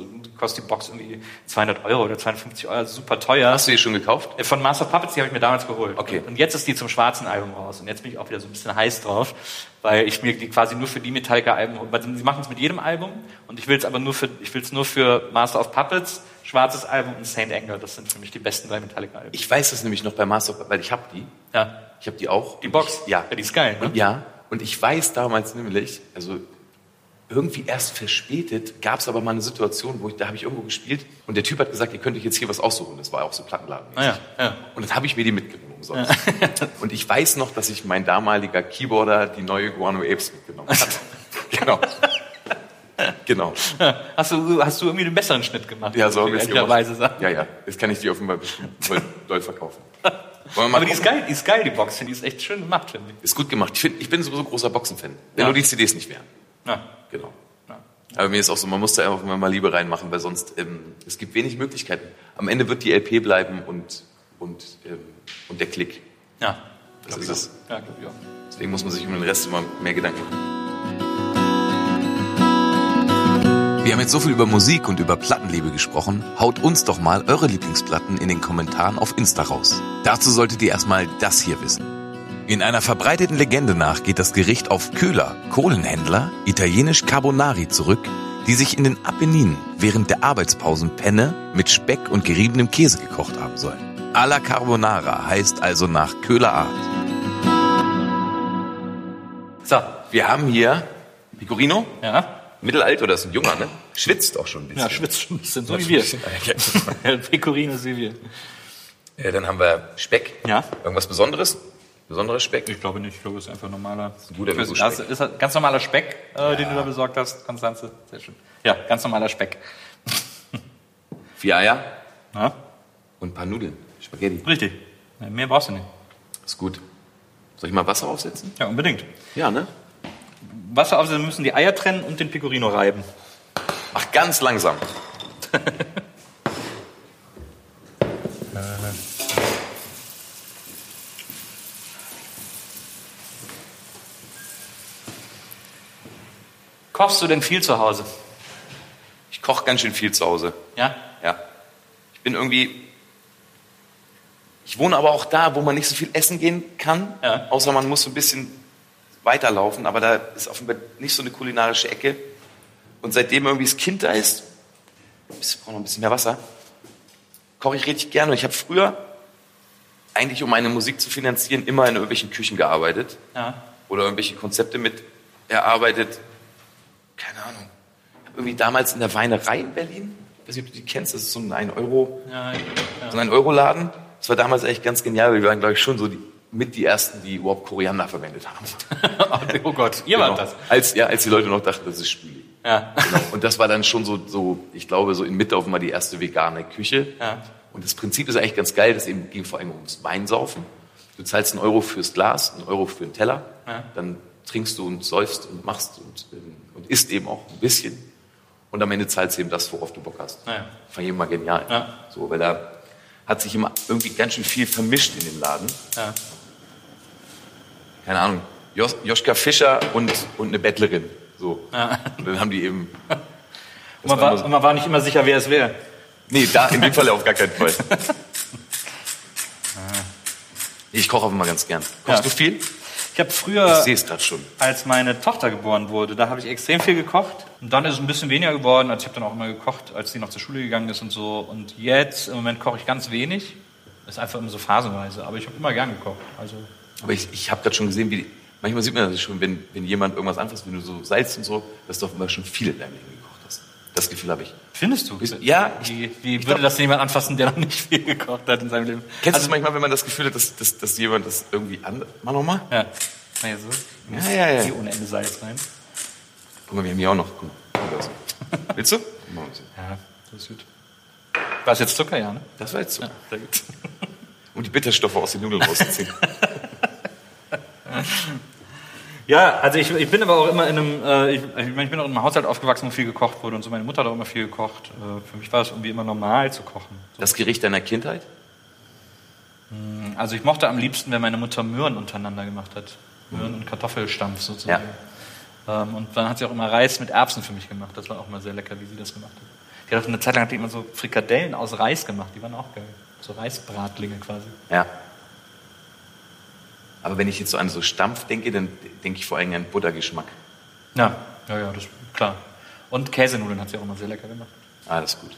Kostet die Box irgendwie 200 Euro oder 250 Euro, also super teuer. Hast du die schon gekauft? Äh, Von Master of Puppets, die habe ich mir damals geholt. Okay. Und jetzt ist die zum schwarzen Album raus. Und jetzt bin ich auch wieder so ein bisschen heiß drauf, weil ich mir die quasi nur für die Metallica-Alben. Weil sie machen es mit jedem Album und ich will es aber nur für, ich will es nur für Master of Puppets, schwarzes Album und Saint Anger. Das sind für mich die besten drei Metallica-Alben. Ich weiß das nämlich noch bei Master of, weil ich habe die. Ja. Ich habe die auch. Die Box? Ja. ja. Die ist geil, ne? Und ja, und ich weiß damals nämlich, also irgendwie erst verspätet gab es aber mal eine Situation, wo ich, da habe ich irgendwo gespielt und der Typ hat gesagt, ihr könnt euch jetzt hier was aussuchen. Das war auch so Plattenladen. Ah, ja, ja. Und dann habe ich mir die mitgenommen umsonst. und ich weiß noch, dass ich mein damaliger Keyboarder die neue Guano Apes mitgenommen hat. genau. genau. Hast du, hast du irgendwie einen besseren Schnitt gemacht? Ja, so muss ich es ehrlicherweise gemacht. sagen. Ja, ja. Jetzt kann ich die offenbar bestimmt voll doll verkaufen. Aber die ist geil, die ist geil, die Box. Die ist echt schön gemacht, finde ich. Ist gut gemacht. Ich, find, ich bin sowieso großer Boxen-Fan. Wenn Ja. nur die CDs nicht wären. Ja. Genau. Ja. Aber mir ist auch so, man muss da einfach mal Liebe reinmachen, weil sonst ähm, es gibt wenig Möglichkeiten. Am Ende wird die LP bleiben und und ähm, und der Klick. Ja. Das ist es. Ja, glaub ich auch. Deswegen muss man sich um den Rest immer mehr Gedanken machen. Wir haben jetzt so viel über Musik und über Plattenliebe gesprochen. Haut uns doch mal eure Lieblingsplatten in den Kommentaren auf Insta raus. Dazu solltet ihr erstmal das hier wissen. In einer verbreiteten Legende nach geht das Gericht auf Köhler, Kohlenhändler, italienisch Carbonari zurück, die sich in den Apenninen während der Arbeitspausen Penne mit Speck und geriebenem Käse gekocht haben sollen. Alla Carbonara heißt also nach Köhler Art. So. Wir haben hier Pecorino, Ja. Mittelalter, das ist ein Junger, ne? Schwitzt auch schon ein bisschen. Ja, schwitzt schon ein bisschen, so wie wir. wir. Pecorino ist wie wir. äh, dann haben wir Speck. Ja. Irgendwas Besonderes? Besonderes Speck? Ich glaube nicht, ich glaube, es ist einfach normaler. ein guter Öko-Speck. das ist ganz normaler Speck, äh, den du da besorgt hast, Konstanze. Sehr schön. Ja, ganz normaler Speck. Vier Eier Ja, und ein paar Nudeln. Spaghetti. richtig. Ja, Mehr brauchst du nicht. Ist gut. Soll ich mal Wasser aufsetzen? Ja, unbedingt. Ja, ne? Wasser auf, wir müssen die Eier trennen und den Pecorino reiben. Mach ganz langsam. Kochst du denn viel zu Hause? Ich koche ganz schön viel zu Hause. Ja? Ja. Ich bin irgendwie. Ich wohne aber auch da, wo man nicht so viel essen gehen kann. Ja. Außer man muss so ein bisschen weiterlaufen. Aber da ist offenbar nicht so eine kulinarische Ecke. Und seitdem irgendwie das Kind da ist, ich brauche noch ein bisschen mehr Wasser, koche ich richtig gerne. Ich habe früher, eigentlich um meine Musik zu finanzieren, immer in irgendwelchen Küchen gearbeitet. Ja. oder irgendwelche Konzepte mit erarbeitet. Keine Ahnung. Ich habe irgendwie damals in der Weinerei in Berlin, ich weiß nicht, ob du die kennst, das ist so ein 1 Euro, Ja, so ein. Das war damals echt ganz genial, weil wir waren, glaube ich, schon so die, mit die ersten, die überhaupt Koriander verwendet haben. oh Gott, ihr wart Genau. das. Als, ja, als die Leute noch dachten, das ist Spüli. Ja. Genau. Und das war dann schon so, so, ich glaube, so in Mitte auf mal die erste vegane Küche. Ja. Und das Prinzip ist eigentlich ganz geil, das eben ging vor allem ums Weinsaufen. Du zahlst einen Euro fürs Glas, einen Euro für den Teller, Ja. dann trinkst du und säufst und machst und, ähm, und isst eben auch ein bisschen. Und am Ende zahlst du eben das, worauf du Bock hast. Ja. Fand ich immer genial. Ja. So, weil da hat sich immer irgendwie ganz schön viel vermischt in dem Laden. Ja. Keine Ahnung, Jos Joschka Fischer und, und eine Bettlerin. So. Und dann haben die eben. Und man, war, so- und man war nicht immer sicher, wer es wäre. Nee, da in dem Fall auf gar keinen Fall. Ich koche auch immer ganz gern. Kochst Ja. du viel? Ich habe früher, als meine Tochter geboren wurde, da habe ich extrem viel gekocht. Und dann ist es ein bisschen weniger geworden. Also ich habe dann auch immer gekocht, als sie noch zur Schule gegangen ist und so. Und jetzt, im Moment koche ich ganz wenig. Das ist einfach immer so phasenweise. Aber ich habe immer gern gekocht. Also, Aber ich, ich habe gerade schon gesehen, wie manchmal sieht man das schon, wenn, wenn jemand irgendwas anfasst, wenn du so Salz und so, dass du offenbar schon viel in deinem Leben gekocht. Das Gefühl habe ich. findest du? Ja, ich- Wie, wie ich würde glaub- das jemand anfassen, der noch nicht viel gekocht hat in seinem Leben? Kennst du also, es manchmal, wenn man das Gefühl hat, dass, dass, dass jemand das irgendwie an... Mach nochmal. Ja. Naja, so. Ja, ja, ja. Hier ohne Ende Salz rein. Guck mal, wir haben hier auch noch... Willst du? Ja, das ist gut. War es jetzt Zucker, ja, ne? Das war jetzt so. Ja. Um die Bitterstoffe aus den Nudeln rauszuziehen. Ja, also ich, ich bin aber auch immer in einem, äh, ich, ich ich bin auch in einem Haushalt aufgewachsen, wo viel gekocht wurde und so. Meine Mutter hat auch immer viel gekocht. Äh, für mich war es irgendwie immer normal zu kochen. So. Das Gericht deiner Kindheit? Also ich mochte am liebsten, wenn meine Mutter Möhren untereinander gemacht hat. Möhren und Kartoffelstampf sozusagen. Ähm, und dann hat sie auch immer Reis mit Erbsen für mich gemacht. Das war auch immer sehr lecker, wie sie das gemacht hat. Die hat auch eine Zeit lang hat die immer so Frikadellen aus Reis gemacht. Die waren auch geil. So Reisbratlinge quasi. Ja. Aber wenn ich jetzt so an so Stampf denke, dann denke ich vor allem an Buttergeschmack. Ja, ja, ja, das klar. Und Käsenudeln hat sie auch immer sehr lecker gemacht. Ah, das ist gut.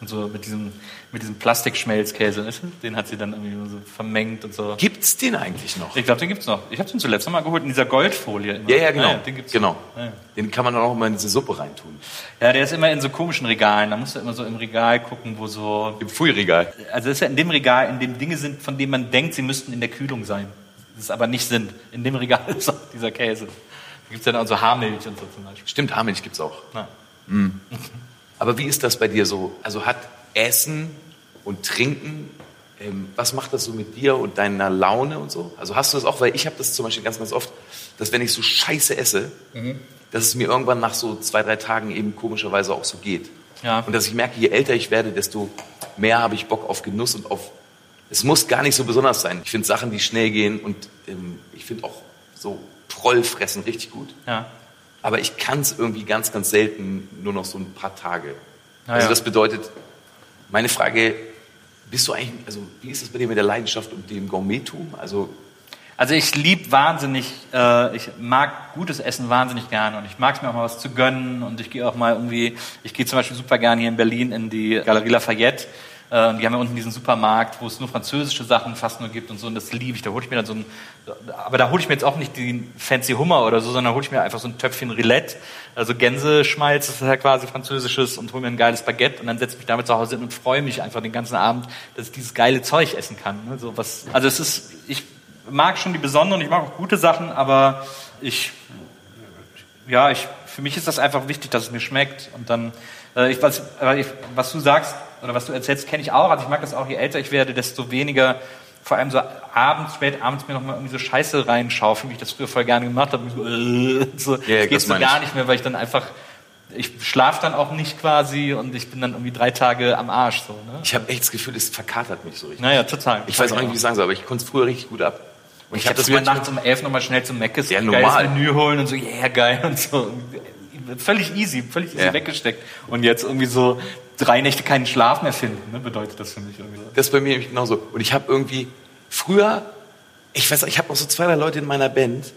Und so mit diesem, mit diesem Plastikschmelzkäse, den hat sie dann irgendwie so vermengt und so. Gibt's den eigentlich noch? Ich glaube, den gibt's noch. Ich habe den zuletzt noch mal geholt in dieser Goldfolie. Immer. Ja, ja, genau. Ja, den gibt's genau. Ja, ja. Den kann man dann auch mal in diese Suppe reintun. Ja, der ist immer in so komischen Regalen. Da musst du immer so im Regal gucken, wo so... Im Pfui-Regal. Also das ist ja in dem Regal, in dem Dinge sind, von denen man denkt, sie müssten in der Kühlung sein. Das aber nicht sind. In dem Regal ist auch dieser Käse. Da gibt's ja dann auch so Haarmilch und so zum Beispiel. Stimmt, Haarmilch gibt's auch. Ja. Mhm. Aber wie ist das bei dir so? Also hat Essen und Trinken, ähm, was macht das so mit dir und deiner Laune und so? Also hast du das auch, weil ich habe das zum Beispiel ganz, ganz oft, dass wenn ich so scheiße esse, mhm. dass es mir irgendwann nach so zwei, drei Tagen eben komischerweise auch so geht. Ja. Und dass ich merke, je älter ich werde, desto mehr habe ich Bock auf Genuss und auf. Es muss gar nicht so besonders sein. Ich finde Sachen, die schnell gehen und ähm, ich finde auch so Prollfressen richtig gut. Ja. Aber ich kann es irgendwie ganz, ganz selten nur noch so ein paar Tage. Ja, also das bedeutet, meine Frage, bist du eigentlich, also wie ist es bei dir mit der Leidenschaft und dem Gourmettum? Also also ich liebe wahnsinnig, äh, ich mag gutes Essen wahnsinnig gerne und ich mag es mir auch mal was zu gönnen und ich gehe auch mal irgendwie, ich gehe zum Beispiel super gerne hier in Berlin in die Galerie Lafayette die haben ja unten diesen Supermarkt, wo es nur französische Sachen fast nur gibt und so. Und das liebe ich. Da hole ich mir dann so ein, aber da hole ich mir jetzt auch nicht den fancy Hummer oder so, sondern hole ich mir einfach so ein Töpfchen Rillette, also Gänseschmalz, das ist ja quasi französisches und hole mir ein geiles Baguette und dann setze ich mich damit zu Hause hin und freue mich einfach den ganzen Abend, dass ich dieses geile Zeug essen kann. Ne? So was, also es ist, ich mag schon die besonderen, ich mag auch gute Sachen, aber ich, ja, ich, für mich ist das einfach wichtig, dass es mir schmeckt und dann, äh, ich, was, ich, was du sagst, oder was du erzählst, kenne ich auch. Also ich mag das auch, je älter ich werde, desto weniger, vor allem so abends, spät abends mir nochmal irgendwie so Scheiße reinschaufeln, wie ich das früher voll gerne gemacht habe. So, äh, so, ja, das geht so gar nicht mehr, weil ich dann einfach ich schlafe dann auch nicht quasi und ich bin dann irgendwie drei Tage am Arsch. So, ne? Ich habe echt das Gefühl, es verkatert mich so richtig. Naja, total. Ich weiß auch nicht, wie ich sagen soll, aber ich konnte es früher richtig gut ab. Und ich, ich habe das früher nachts um elf nochmal schnell zum Meckes ja, normal. Menü holen und so, yeah, geil und so. Völlig easy, völlig easy ja. weggesteckt. Und jetzt irgendwie so drei Nächte keinen Schlaf mehr finden, ne, bedeutet das für mich irgendwie. Das ist bei mir genauso. Und ich habe irgendwie früher, ich weiß, ich habe noch so zwei, drei Leute in meiner Band,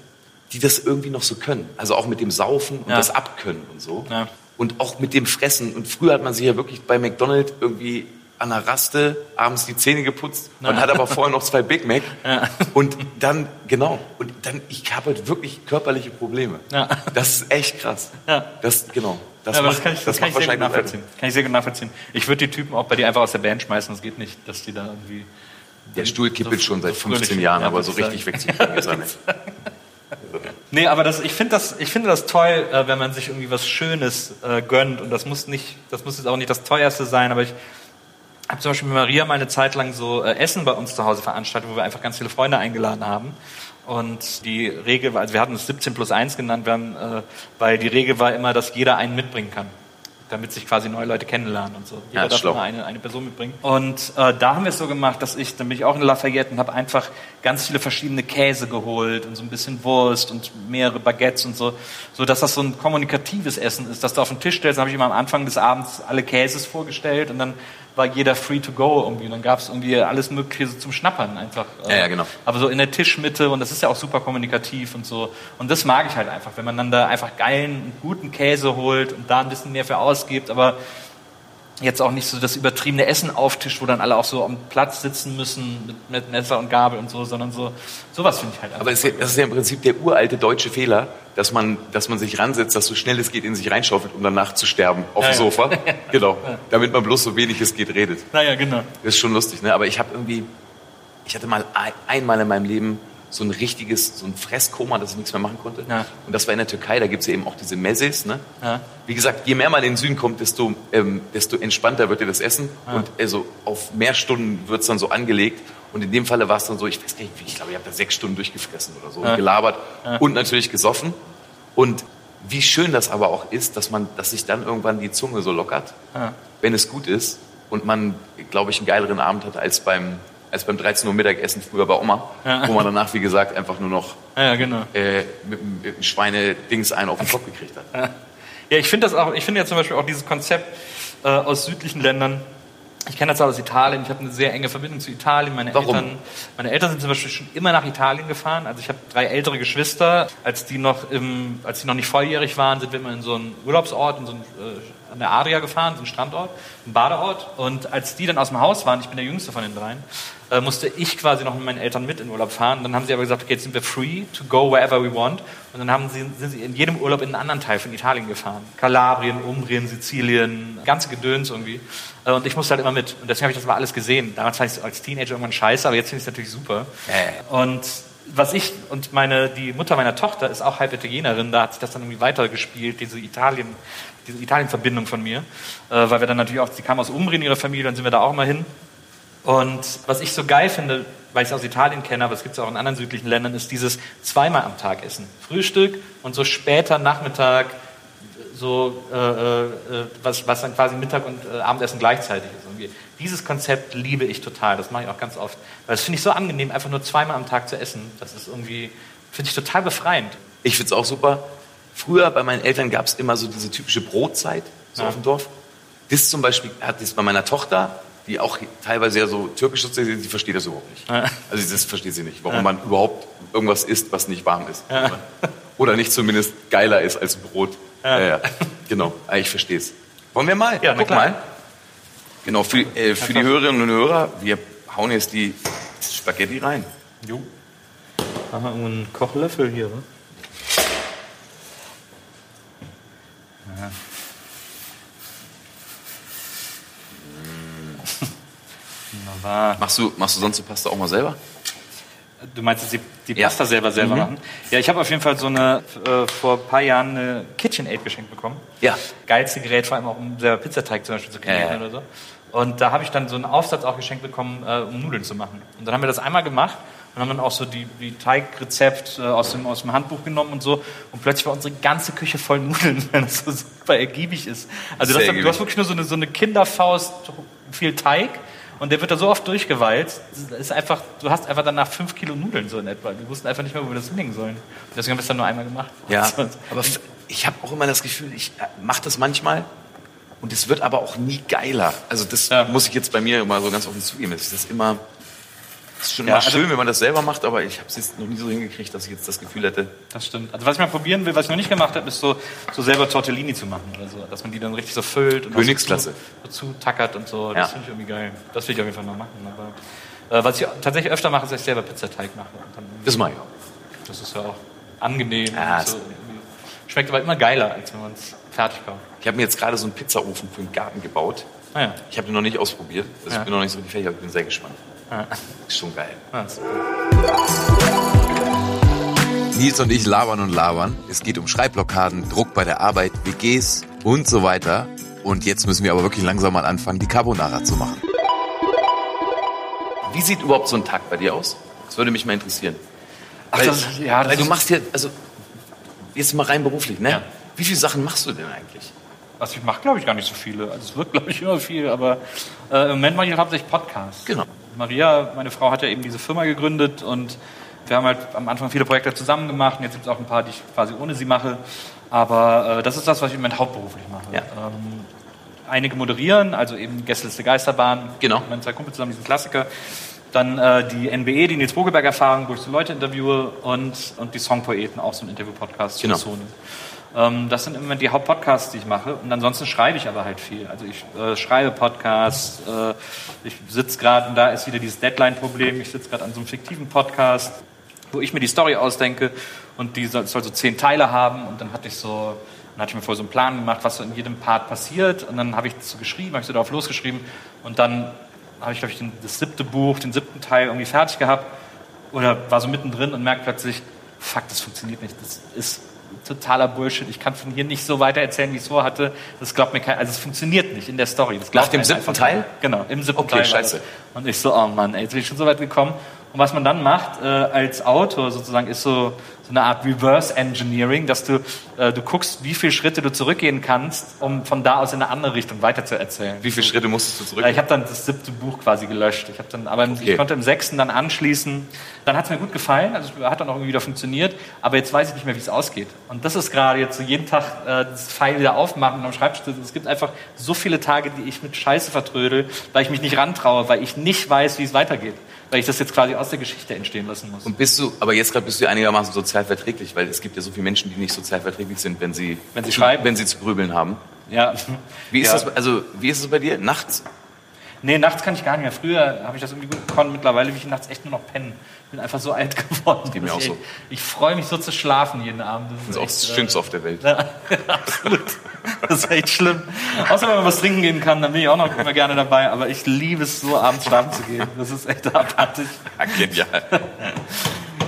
die das irgendwie noch so können. Also auch mit dem Saufen und ja. das Abkönnen und so. Ja. Und auch mit dem Fressen. Und früher hat man sich ja wirklich bei McDonald's irgendwie an der Raste abends die Zähne geputzt und hat aber vorher noch zwei Big Mac. Ja. Und dann, genau, und dann, ich habe halt wirklich körperliche Probleme. Ja. Das ist echt krass. Ja. Das, genau. Das, ja, macht, das kann ich, das, kann ich sehr gut nachvollziehen. Kann ich sehr gut nachvollziehen. Ich würde die Typen auch bei dir einfach aus der Band schmeißen. Es geht nicht, dass die da irgendwie. Der Stuhl kippelt so, schon seit 15 Jahren, aber so richtig wegzukriegen ist er nicht. Nee, aber das, ich, find das, ich finde das toll, äh, wenn man sich irgendwie was Schönes äh, gönnt. Und das muss, nicht, das muss jetzt auch nicht das teuerste sein, aber ich habe zum Beispiel mit Maria mal eine Zeit lang so äh, Essen bei uns zu Hause veranstaltet, wo wir einfach ganz viele Freunde eingeladen haben. Und die Regel war, also wir hatten es 17 plus 1 genannt, haben, äh, weil die Regel war immer, dass jeder einen mitbringen kann damit sich quasi neue Leute kennenlernen und so. Jeder ja, darf immer eine, eine Person mitbringen. Und äh, da haben wir es so gemacht, dass ich, dann bin ich auch in Lafayette und habe einfach ganz viele verschiedene Käse geholt und so ein bisschen Wurst und mehrere Baguettes und so, so dass das so ein kommunikatives Essen ist, dass du auf den Tisch stellst. Dann habe ich immer am Anfang des Abends alle Käses vorgestellt und dann war jeder free to go irgendwie. Und dann gab es irgendwie alles Mögliche so zum Schnappern einfach. Ja, ja, genau. Aber so in der Tischmitte und das ist ja auch super kommunikativ und so. Und das mag ich halt einfach, wenn man dann da einfach geilen, guten Käse holt und da ein bisschen mehr für ausgibt, aber jetzt auch nicht so das übertriebene Essen auftischt, wo dann alle auch so am Platz sitzen müssen mit, mit Messer und Gabel und so, sondern so sowas finde ich halt. Aber das ist ja im Prinzip der uralte deutsche Fehler, dass man, dass man sich ransetzt, dass so schnell es geht in sich reinschaufelt, um danach zu sterben auf ja, dem Sofa. Genau. Damit man bloß so wenig es geht redet. Naja, genau. Das ist schon lustig, ne? Aber ich habe irgendwie, ich hatte mal ein, einmal in meinem Leben so ein richtiges, so ein Fresskoma, dass ich nichts mehr machen konnte. Ja. Und das war in der Türkei, da gibt es ja eben auch diese Meses. Ne? Ja. Wie gesagt, je mehr man in den Süden kommt, desto, ähm, desto entspannter wird dir das Essen. Ja. Und also auf mehr Stunden wird es dann so angelegt. Und in dem Falle war es dann so, ich weiß gar nicht, ich glaube, ich habe da sechs Stunden durchgefressen oder so, und gelabert und natürlich gesoffen. Und wie schön das aber auch ist, dass man, dass sich dann irgendwann die Zunge so lockert, wenn es gut ist und man, glaube ich, einen geileren Abend hat als beim als beim 13 Uhr Mittagessen früher bei Oma, ja. wo man danach, wie gesagt, einfach nur noch ja, genau. äh, mit, mit Schweinedings einen auf den Kopf gekriegt hat. Ja, ich finde das auch, ich finde ja zum Beispiel auch dieses Konzept äh, aus südlichen Ländern, ich kenne das aus Italien, ich habe eine sehr enge Verbindung zu Italien. Meine Warum? Eltern, meine Eltern sind zum Beispiel schon immer nach Italien gefahren. Also ich habe drei ältere Geschwister. Als die noch im, als die noch nicht volljährig waren, sind wir immer in so einen Urlaubsort, in so einen äh, an der Adria gefahren, so ein Strandort, ein Badeort. Und als die dann aus dem Haus waren, ich bin der Jüngste von den dreien, äh, musste ich quasi noch mit meinen Eltern mit in Urlaub fahren. Dann haben sie aber gesagt, okay, jetzt sind wir free to go wherever we want. Und dann haben sie, sind sie in jedem Urlaub in einen anderen Teil von Italien gefahren. Kalabrien, Umbrien, Sizilien, ganze Gedöns irgendwie. Äh, und ich musste halt immer mit. Und deswegen habe ich das mal alles gesehen. Damals fand ich es als Teenager irgendwann scheiße, aber jetzt finde ich es natürlich super. Äh. Und was ich und meine, die Mutter meiner Tochter ist auch halb Italienerin, da hat sich das dann irgendwie weitergespielt, diese Italien, diese Italien-Verbindung von mir, äh, weil wir dann natürlich auch, sie kam aus Umbrien, ihre Familie, dann sind wir da auch mal hin. Und was ich so geil finde, weil ich es aus Italien kenne, aber es gibt es auch in anderen südlichen Ländern, ist dieses zweimal am Tag essen. Frühstück und so später Nachmittag, so äh, äh, was, was dann quasi Mittag und äh, Abendessen gleichzeitig ist. Irgendwie. Dieses Konzept liebe ich total, das mache ich auch ganz oft. Weil das finde ich so angenehm, einfach nur zweimal am Tag zu essen. Das ist irgendwie, finde ich total befreiend. Ich finde es auch super. Früher bei meinen Eltern gab es immer so diese typische Brotzeit so ja. auf dem Dorf. Das zum Beispiel hat das bei meiner Tochter die auch teilweise ja so türkisch sozialisiert, die versteht das überhaupt nicht. Ja. Also das versteht sie nicht, warum ja. man überhaupt irgendwas isst, was nicht warm ist. Oder nicht zumindest geiler ist als Brot. Ja. Genau, ich verstehe es. Wollen wir mal? Ja, Guck mal. Genau, für, äh, für die Hörerinnen und Hörer, wir hauen jetzt die Spaghetti rein. Jo. Haben wir einen Kochlöffel hier, oder? Ja. Wunderbar. Machst du, machst du sonst die Pasta auch mal selber? Du meinst dass die, die Pasta ja. selber selber mhm. machen? Ja, ich habe auf jeden Fall so eine äh, vor ein paar Jahren eine KitchenAid geschenkt bekommen. Ja. Geilste Gerät, vor allem auch um selber Pizzateig zum Beispiel zu kreieren ja. oder so. Und da habe ich dann so einen Aufsatz auch geschenkt bekommen, äh, um Nudeln zu machen. Und dann haben wir das einmal gemacht und haben dann auch so die, die Teigrezept äh, aus, dem, aus dem Handbuch genommen und so. Und plötzlich war unsere ganze Küche voll Nudeln, weil das so super ergiebig ist. Also das, du hast wirklich nur so eine, so eine Kinderfaust viel Teig und der wird da so oft durchgewalzt, ist einfach, du hast einfach danach fünf Kilo Nudeln so in etwa. Wir wussten einfach nicht mehr, wo wir das hinlegen sollen. Deswegen haben wir es dann nur einmal gemacht. Ja, aber ich habe auch immer das Gefühl, ich äh, mache das manchmal und es wird aber auch nie geiler. Also das ja. muss ich jetzt bei mir mal so ganz offen zugeben. Das ist immer ist schon ja, mal also schön, wenn man das selber macht, aber ich habe es jetzt noch nie so hingekriegt, dass ich jetzt das Gefühl hätte. Das stimmt. Also was ich mal probieren will, was ich noch nicht gemacht habe, ist so, so selber Tortellini zu machen oder so, dass man die dann richtig so füllt und Königsklasse. dazu, tackert und so. Das ja. finde ich irgendwie geil. Das will ich auf jeden Fall noch machen. Aber äh, was ich tatsächlich öfter mache, ist, dass ich selber Pizzateig mache. das mache ich auch. Das ist ja auch angenehm. Ja, so. Schmeckt aber immer geiler, als wenn man es fertig kauft. Ich habe mir jetzt gerade so einen Pizzaofen für den Garten gebaut. Ah, ja. Ich habe den noch nicht ausprobiert. Also. Ich bin noch nicht so fertig, aber ich bin sehr gespannt. Ja. Ist schon geil. Nils und ich labern und labern. Es geht um Schreibblockaden, Druck bei der Arbeit, WGs und so weiter. Und jetzt müssen wir aber wirklich langsam mal anfangen, die Carbonara zu machen. Wie sieht überhaupt so ein Tag bei dir aus? Das würde mich mal interessieren. Ach, weil, das, ja, das weil du machst hier, also jetzt mal rein beruflich, ne? Ja. Wie viele Sachen machst du denn eigentlich? Also ich mache, glaube ich, gar nicht so viele. Also es wird, glaube ich, immer viel, aber äh, im Moment mache ich hauptsächlich Podcasts. Genau. Maria, meine Frau, hat ja eben diese Firma gegründet und wir haben halt am Anfang viele Projekte zusammen gemacht und jetzt gibt es auch ein paar, die ich quasi ohne sie mache. Aber äh, das ist das, was ich im Moment hauptberuflich mache. Ja. Ähm, einige moderieren, also eben Gästeliste Geisterbahn, genau. meine zwei Kumpel zusammen, diesen Klassiker. Dann äh, die NBE, die Nils Bogelberg-Erfahrung, wo ich so Leute interviewe und, und die Songpoeten, auch so ein Interview-Podcast genau. Sony. Ähm, das sind im Moment die Hauptpodcasts, die ich mache. Und ansonsten schreibe ich aber halt viel. Also ich äh, schreibe Podcasts, äh, ich sitze gerade, und da ist wieder dieses Deadline-Problem, ich sitze gerade an so einem fiktiven Podcast, wo ich mir die Story ausdenke und die soll, soll so zehn Teile haben und dann hatte ich so dann hatte ich mir vorher so einen Plan gemacht, was so in jedem Part passiert. Und dann habe ich das so geschrieben, habe ich so darauf losgeschrieben. Und dann habe ich, glaube ich, den, das siebte Buch, den siebten Teil irgendwie fertig gehabt. Oder war so mittendrin und merke plötzlich, fuck, das funktioniert nicht. Das ist totaler Bullshit. Ich kann von hier nicht so weiter erzählen, wie ich es vorhatte. Das glaubt mir keiner. Also es funktioniert nicht in der Story. Nach dem siebten Teil? Genau, im siebten okay, Teil. Okay, scheiße. Und ich so, oh Mann, ey, jetzt bin ich schon so weit gekommen. Und was man dann macht äh, als Autor sozusagen ist so, so eine Art Reverse Engineering, dass du, äh, du guckst, wie viele Schritte du zurückgehen kannst, um von da aus in eine andere Richtung weiterzuerzählen. Wie viele Schritte musstest du zurückgehen? Äh, ich habe dann das siebte Buch quasi gelöscht. Ich habe dann, aber okay. ich konnte im sechsten dann anschließen. Dann hat es mir gut gefallen, also hat dann auch irgendwie wieder funktioniert. Aber jetzt weiß ich nicht mehr, wie es ausgeht. Und das ist gerade jetzt so jeden Tag äh, das Pfeil wieder aufmachen am Schreibtisch. Es gibt einfach so viele Tage, die ich mit Scheiße vertrödel, weil ich mich nicht rantraue, weil ich nicht weiß, wie es weitergeht weil ich das jetzt quasi aus der Geschichte entstehen lassen muss. Und bist du, aber jetzt gerade bist du einigermaßen sozial verträglich, weil es gibt ja so viele Menschen, die nicht sozial verträglich sind, wenn sie, wenn sie schreiben, wenn sie zu grübeln haben. Ja. Wie ist ja. das, also, wie ist es bei dir? Nachts? Nee, nachts kann ich gar nicht mehr. Früher habe ich das irgendwie gut gekonnt. Mittlerweile will ich nachts echt nur noch pennen. Ich bin einfach so alt geworden. Geht mir auch Ich- so. Ich freue mich so zu schlafen jeden Abend. Das ist auch das echt, äh, Schönste auf der Welt. Absolut. Das ist echt schlimm. Außer wenn man was trinken gehen kann, dann bin ich auch noch immer gerne dabei. Aber ich liebe es so, abends schlafen zu gehen. Das ist echt abartig. Ja, genial.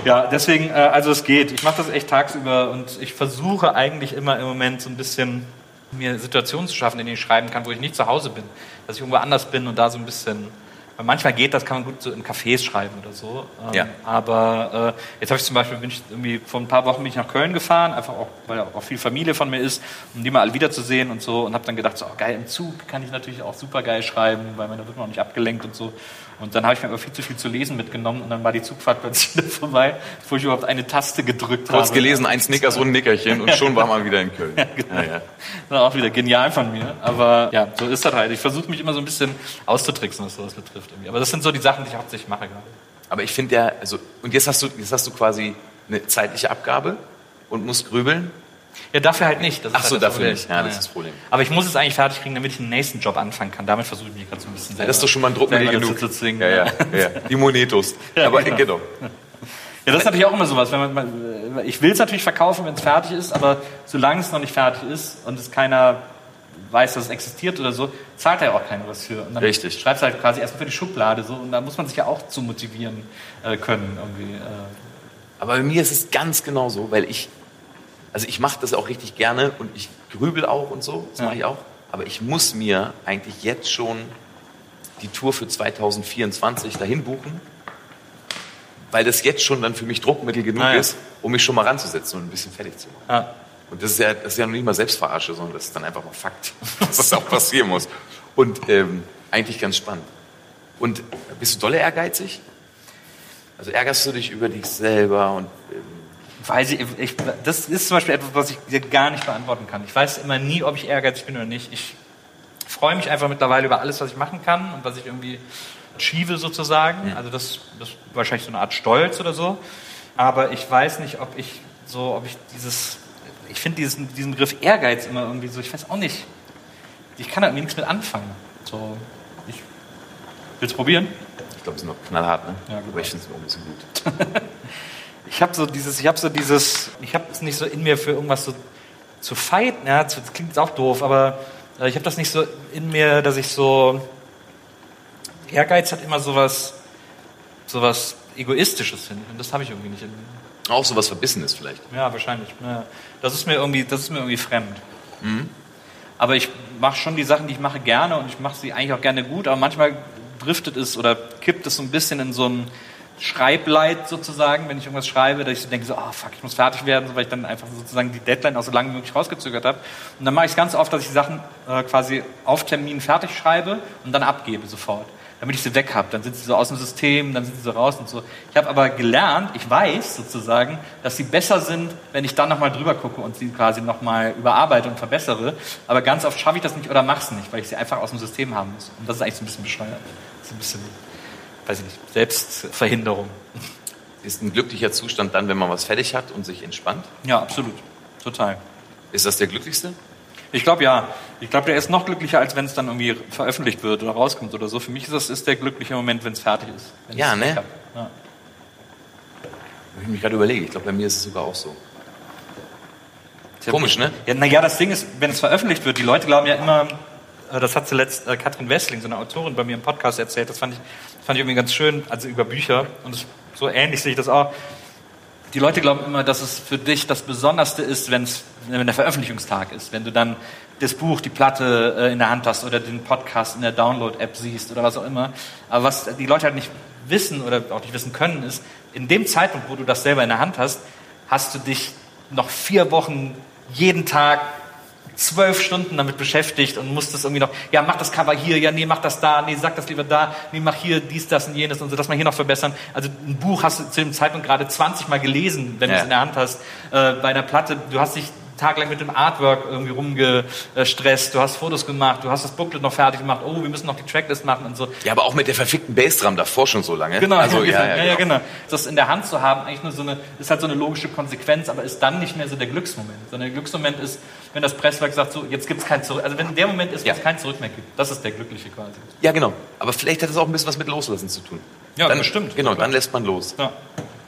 Ja, deswegen, äh, also es geht. Ich mache das echt tagsüber und ich versuche eigentlich immer im Moment so ein bisschen mir Situationen zu schaffen, in denen ich schreiben kann, wo ich nicht zu Hause bin. Dass ich irgendwo anders bin und da so ein bisschen. Weil manchmal geht das, kann man gut so in Cafés schreiben oder so. Ähm, Ja. Aber äh, jetzt habe ich zum Beispiel, bin ich irgendwie vor ein paar Wochen bin ich nach Köln gefahren, einfach auch, weil da auch viel Familie von mir ist, um die mal alle wiederzusehen und so. Und habe dann gedacht, so oh, geil, im Zug kann ich natürlich auch super geil schreiben, weil man da wird man auch nicht abgelenkt und so. Und dann habe ich mir aber viel zu viel zu lesen mitgenommen und dann war die Zugfahrt plötzlich wieder vorbei, bevor ich überhaupt eine Taste gedrückt Kurz habe. gelesen, ein Snickers und ein Nickerchen und schon war man wieder in Köln. genau. Ja, ja. Das war auch wieder genial von mir. Aber ja, so ist das halt. Ich versuche mich immer so ein bisschen auszutricksen, was sowas betrifft. Irgendwie. Aber das sind so die Sachen, die ich hauptsächlich mache gerade. Aber ich finde ja, also, und jetzt hast du, jetzt hast du quasi eine zeitliche Abgabe und musst grübeln. Ja, dafür halt nicht. Das Ach so, halt dafür Problem. nicht. Ja, das ist das Problem. Aber ich muss es eigentlich fertig kriegen, damit ich einen nächsten Job anfangen kann. Damit versuche ich mich gerade so ein bisschen selber. Das ist doch schon mal ein Druckmittel genug. Zu. Ja, ja, ja. Die Monetos. Ja, Aber genau. genau. Ja, das ist natürlich auch immer sowas. Wenn man, ich will es natürlich verkaufen, wenn es fertig ist, aber solange es noch nicht fertig ist und es keiner weiß, dass es existiert oder so, zahlt ja auch keiner was für. Und dann Richtig. schreibst du halt quasi erstmal für die Schublade so und da muss man sich ja auch zu motivieren äh, können irgendwie. Äh. Aber bei mir ist es ganz genau so, weil ich, also ich mache das auch richtig gerne und ich grübel auch und so, das Ja. mache ich auch. Aber ich muss mir eigentlich jetzt schon die Tour für 2024 dahin buchen, weil das jetzt schon dann für mich Druckmittel genug Ah, ja. ist, um mich schon mal ranzusetzen und ein bisschen fertig zu machen. Ja. Und das ist ja, das ist ja noch nicht mal Selbstverarsche, sondern das ist dann einfach mal Fakt, dass das auch passieren muss. Und ähm, eigentlich ganz spannend. Und bist du dolle ehrgeizig? Also ärgerst du dich über dich selber und ähm, Weiß ich, ich, das ist zum Beispiel etwas, was ich dir gar nicht beantworten kann. Ich weiß immer nie, ob ich ehrgeizig bin oder nicht. Ich freue mich einfach mittlerweile über alles, was ich machen kann und was ich irgendwie achieve sozusagen. Also das, das ist wahrscheinlich so eine Art Stolz oder so. Aber ich weiß nicht, ob ich so, ob ich dieses, ich finde diesen, diesen Begriff Ehrgeiz immer irgendwie so, ich weiß auch nicht. Ich kann da irgendwie nichts mit anfangen. So, ich will's probieren. ich glaube, es ist noch knallhart, ne? Ja, gut. Aber ich finde es auch ein bisschen gut. Ich habe so dieses, ich habe so dieses, ich habe es nicht so in mir für irgendwas so zu fighten. Ja, das klingt jetzt auch doof, aber äh, ich habe das nicht so in mir, dass ich so Ehrgeiz hat immer sowas, sowas egoistisches finde. Und das habe ich irgendwie nicht in mir. Auch so was Verbissenes vielleicht. Ja, wahrscheinlich. Ja. Das ist mir irgendwie, das ist mir irgendwie fremd. Aber ich mache schon die Sachen, die ich mache, gerne und ich mache sie eigentlich auch gerne gut. Aber manchmal driftet es oder kippt es so ein bisschen in so ein Schreibleid sozusagen, wenn ich irgendwas schreibe, dass ich so denke, so, ah fuck, ich muss fertig werden, so, weil ich dann einfach sozusagen die Deadline auch so lange wie möglich rausgezögert habe. Und dann mache ich es ganz oft, dass ich Sachen äh, quasi auf Termin fertig schreibe und dann abgebe sofort damit ich sie weg habe. Dann sind sie so aus dem System, dann sind sie so raus und so. Ich habe aber gelernt, ich weiß sozusagen, dass sie besser sind, wenn ich dann nochmal drüber gucke und sie quasi nochmal überarbeite und verbessere. Aber ganz oft schaffe ich das nicht oder mache es nicht, weil ich sie einfach aus dem System haben muss. Und das ist eigentlich so ein bisschen bescheuert. Ist ein bisschen, weiß ich nicht, Selbstverhinderung. Ist ein glücklicher Zustand dann, wenn man was fertig hat und sich entspannt? Ja, absolut. Total. Ist das der glücklichste? Ich glaube ja. Ich glaube, der ist noch glücklicher, als wenn es dann irgendwie veröffentlicht wird oder rauskommt oder so. Für mich ist das ist der glückliche Moment, wenn es fertig ist. Ja, ne? hab. Ja. Wenn ich mich gerade überlege, ich glaube, bei mir ist es sogar auch so. Komisch, ne? Ja, naja, das Ding ist, wenn es veröffentlicht wird, die Leute glauben ja immer, äh, das hat zuletzt äh, Katrin Wessling, so eine Autorin, bei mir im Podcast erzählt, das fand ich, fand ich irgendwie ganz schön, also über Bücher, und so ähnlich sehe ich das auch. Die Leute glauben immer, dass es für dich das Besonderste ist, wenn's, wenn der Veröffentlichungstag ist, wenn du dann das Buch, die Platte äh, in der Hand hast oder den Podcast in der Download-App siehst oder was auch immer. Aber was die Leute halt nicht wissen oder auch nicht wissen können, ist, in dem Zeitpunkt, wo du das selber in der Hand hast, hast du dich noch vier Wochen jeden Tag zwölf Stunden damit beschäftigt und musst das irgendwie noch, ja, mach das Cover hier, ja, nee, mach das da, nee, sag das lieber da, nee, mach hier dies, das und jenes und so, das mal hier noch verbessern. Also ein Buch hast du zu dem Zeitpunkt gerade 20 Mal gelesen, wenn du Ja. es in der Hand hast. Äh, bei einer Platte, du hast dich Tag lang mit dem Artwork irgendwie rumgestresst, du hast Fotos gemacht, du hast das Booklet noch fertig gemacht, oh, wir müssen noch die Tracklist machen und so. Ja, aber auch mit der verfickten Bassdrum davor schon so lange. Genau, also, ja, ja, ja, ja, genau. Das in der Hand zu haben, eigentlich nur so eine, ist halt so eine logische Konsequenz, aber ist dann nicht mehr so der Glücksmoment. Sondern der Glücksmoment ist, wenn das Presswerk sagt, so, jetzt gibt es kein Zurück, also wenn der Moment ist, wo Ja. es kein Zurück mehr gibt. Das ist der glückliche quasi. Ja, genau. Aber vielleicht hat es auch ein bisschen was mit Loslassen zu tun. Ja, dann, bestimmt. Genau, dann lässt man los. Ja,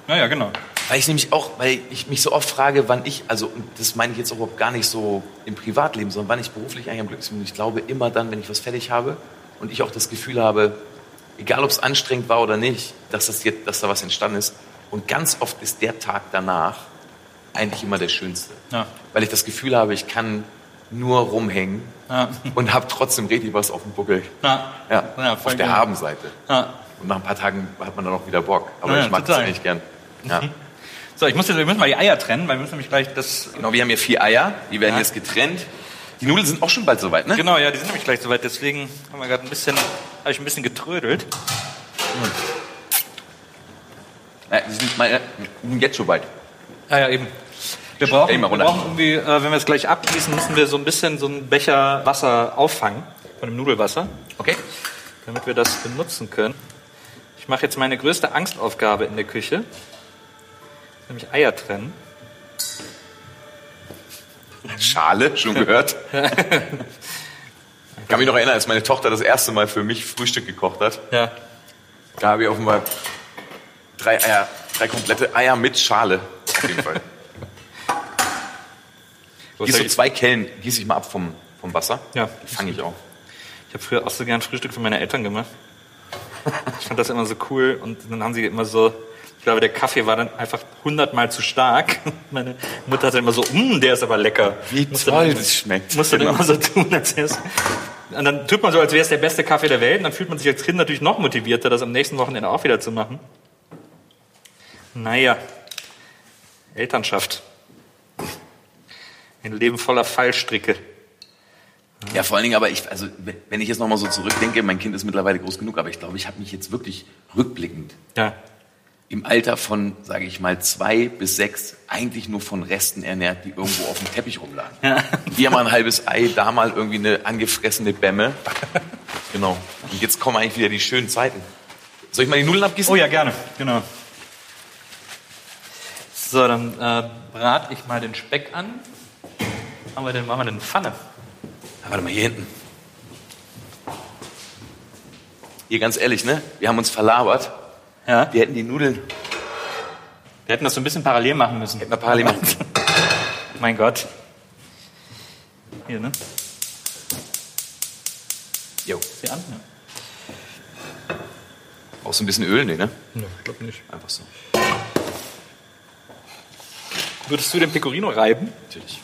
ja, ja genau. Weil ich nämlich auch, weil ich mich so oft frage, wann ich, also und das meine ich jetzt auch überhaupt gar nicht so im Privatleben, sondern wann ich beruflich eigentlich am glücklichsten bin. Ich glaube immer dann, wenn ich was fertig habe und ich auch das Gefühl habe, egal ob es anstrengend war oder nicht, dass, das jetzt, dass da was entstanden ist. Und ganz oft ist der Tag danach eigentlich immer der schönste. Ja. Weil ich das Gefühl habe, ich kann nur rumhängen Ja. und habe trotzdem richtig was auf dem Buckel. Ja. Ja, auf der gut. Habenseite. Und nach ein paar Tagen hat man dann auch wieder Bock. Aber ich mag das total. eigentlich gern. Ja. So, ich muss jetzt, wir müssen mal die Eier trennen, weil wir müssen nämlich gleich das. Genau, wir haben hier vier Eier, die werden Ja. jetzt getrennt. Die Nudeln sind auch schon bald soweit, ne? Genau, ja, die sind nämlich gleich soweit. Deswegen haben wir gerade ein bisschen, habe ich ein bisschen getrödelt. Ja, die sind mal, jetzt schon weit. Ja, ja, eben. Wir brauchen, wir brauchen irgendwie, äh, wenn wir es gleich abgießen, müssen wir so ein bisschen so einen Becher Wasser auffangen, von dem Nudelwasser, Okay. damit wir das benutzen können. Ich mache jetzt meine größte Angstaufgabe in der Küche, nämlich Eier trennen. Schale, schon gehört. Ich kann mich noch erinnern, als meine Tochter das erste Mal für mich Frühstück gekocht hat. Ja. Da habe ich offenbar drei Eier, drei komplette Eier mit Schale. Auf jeden Fall. Gieß so zwei Kellen, gieße ich mal ab vom, vom Wasser. Ja. Die fange ich auf. Ich habe früher auch so gern Frühstück für meine Eltern gemacht. Ich fand das immer so cool und dann haben sie immer so, ich glaube, der Kaffee war dann einfach hundertmal zu stark. Meine Mutter hatte immer so, mm, der ist aber lecker. Wie Musste toll dann, das schmeckt. Musste dann Genau. immer so tun, als wäre es. Und dann tut man so, als wäre es der beste Kaffee der Welt und dann fühlt man sich als Kind natürlich noch motivierter, das am nächsten Wochenende auch wieder zu machen. Naja, Elternschaft. Ein Leben voller Fallstricke. Ja, vor allen Dingen, aber ich, also wenn ich jetzt nochmal so zurückdenke, mein Kind ist mittlerweile groß genug, aber ich glaube, ich habe mich jetzt wirklich rückblickend Ja. Im Alter von, sage ich mal, zwei bis sechs eigentlich nur von Resten ernährt, die irgendwo auf dem Teppich rumlagen. Hier mal ein halbes Ei, da mal irgendwie eine angefressene Bämme. Genau. Und jetzt kommen eigentlich wieder die schönen Zeiten. Soll ich mal die Nudeln abgießen? Oh ja, gerne, genau. So, dann äh, brate ich mal den Speck an. Haben wir denn, machen wir denn eine Pfanne? Ah, warte mal, hier hinten. Hier ganz ehrlich, ne? Wir haben uns verlabert. Ja. Wir hätten die Nudeln Wir hätten das so ein bisschen parallel machen müssen. hätten wir parallel machen können. Mein Gott. Hier, ne? Jo. Sieh an. Ja. Auch so ein bisschen Öl, nee, ne? Nö, ich glaube nicht. Einfach so. Würdest du den Pecorino reiben? Natürlich.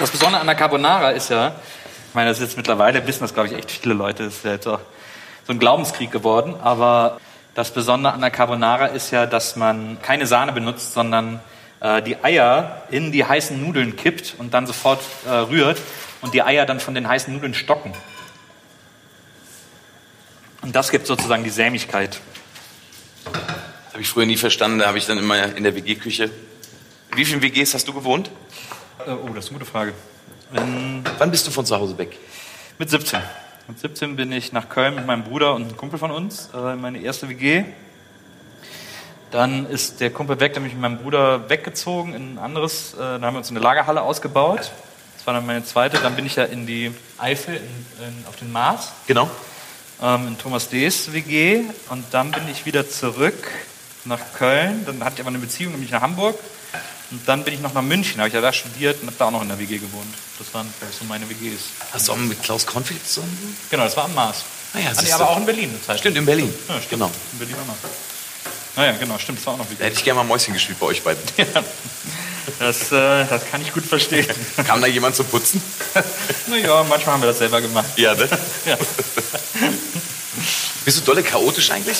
Das Besondere an der Carbonara ist ja, ich meine, das ist jetzt mittlerweile, wissen das glaube ich echt viele Leute, das ist ja jetzt auch so ein Glaubenskrieg geworden, aber das Besondere an der Carbonara ist ja, dass man keine Sahne benutzt, sondern äh, die Eier in die heißen Nudeln kippt und dann sofort äh, rührt und die Eier dann von den heißen Nudeln stocken. Und das gibt sozusagen die Sämigkeit. Das habe ich früher nie verstanden. Da habe ich dann immer in der WG-Küche. In wie vielen WGs hast du gewohnt? Äh, oh, das ist eine gute Frage. In Wann bist du von zu Hause weg? Mit 17. Mit 17 bin ich nach Köln mit meinem Bruder und einem Kumpel von uns, äh, in meine erste WG. Dann ist der Kumpel weg, der mich mit meinem Bruder weggezogen in ein anderes, äh, dann haben wir uns eine Lagerhalle ausgebaut. Das war dann meine zweite. Dann bin ich ja in die Eifel, in, in, auf den Mars, Genau. ähm, in Thomas Dees WG. Und dann bin ich wieder zurück nach Köln. Dann hatte ich aber eine Beziehung, nämlich nach Hamburg. Und dann bin ich noch nach München, habe ich ja da studiert und habe da auch noch in der WG gewohnt. Das waren so meine WGs. Hast du auch mit Klaus Konflikt zusammen? Genau, das war am Mars. Ah ja, Ah, nee, siehst aber auch in Berlin eine Zeit. Stimmt, in Berlin. Ja, stimmt. Genau. In Berlin auch noch. Naja, genau, stimmt, das war auch noch Da WG. hätte ich gerne mal Mäuschen gespielt bei euch beiden. Das, äh, das kann ich gut verstehen. Kam da jemand zum Putzen? naja, manchmal haben wir das selber gemacht. Ja, ne? Ja, Bist du dolle chaotisch eigentlich?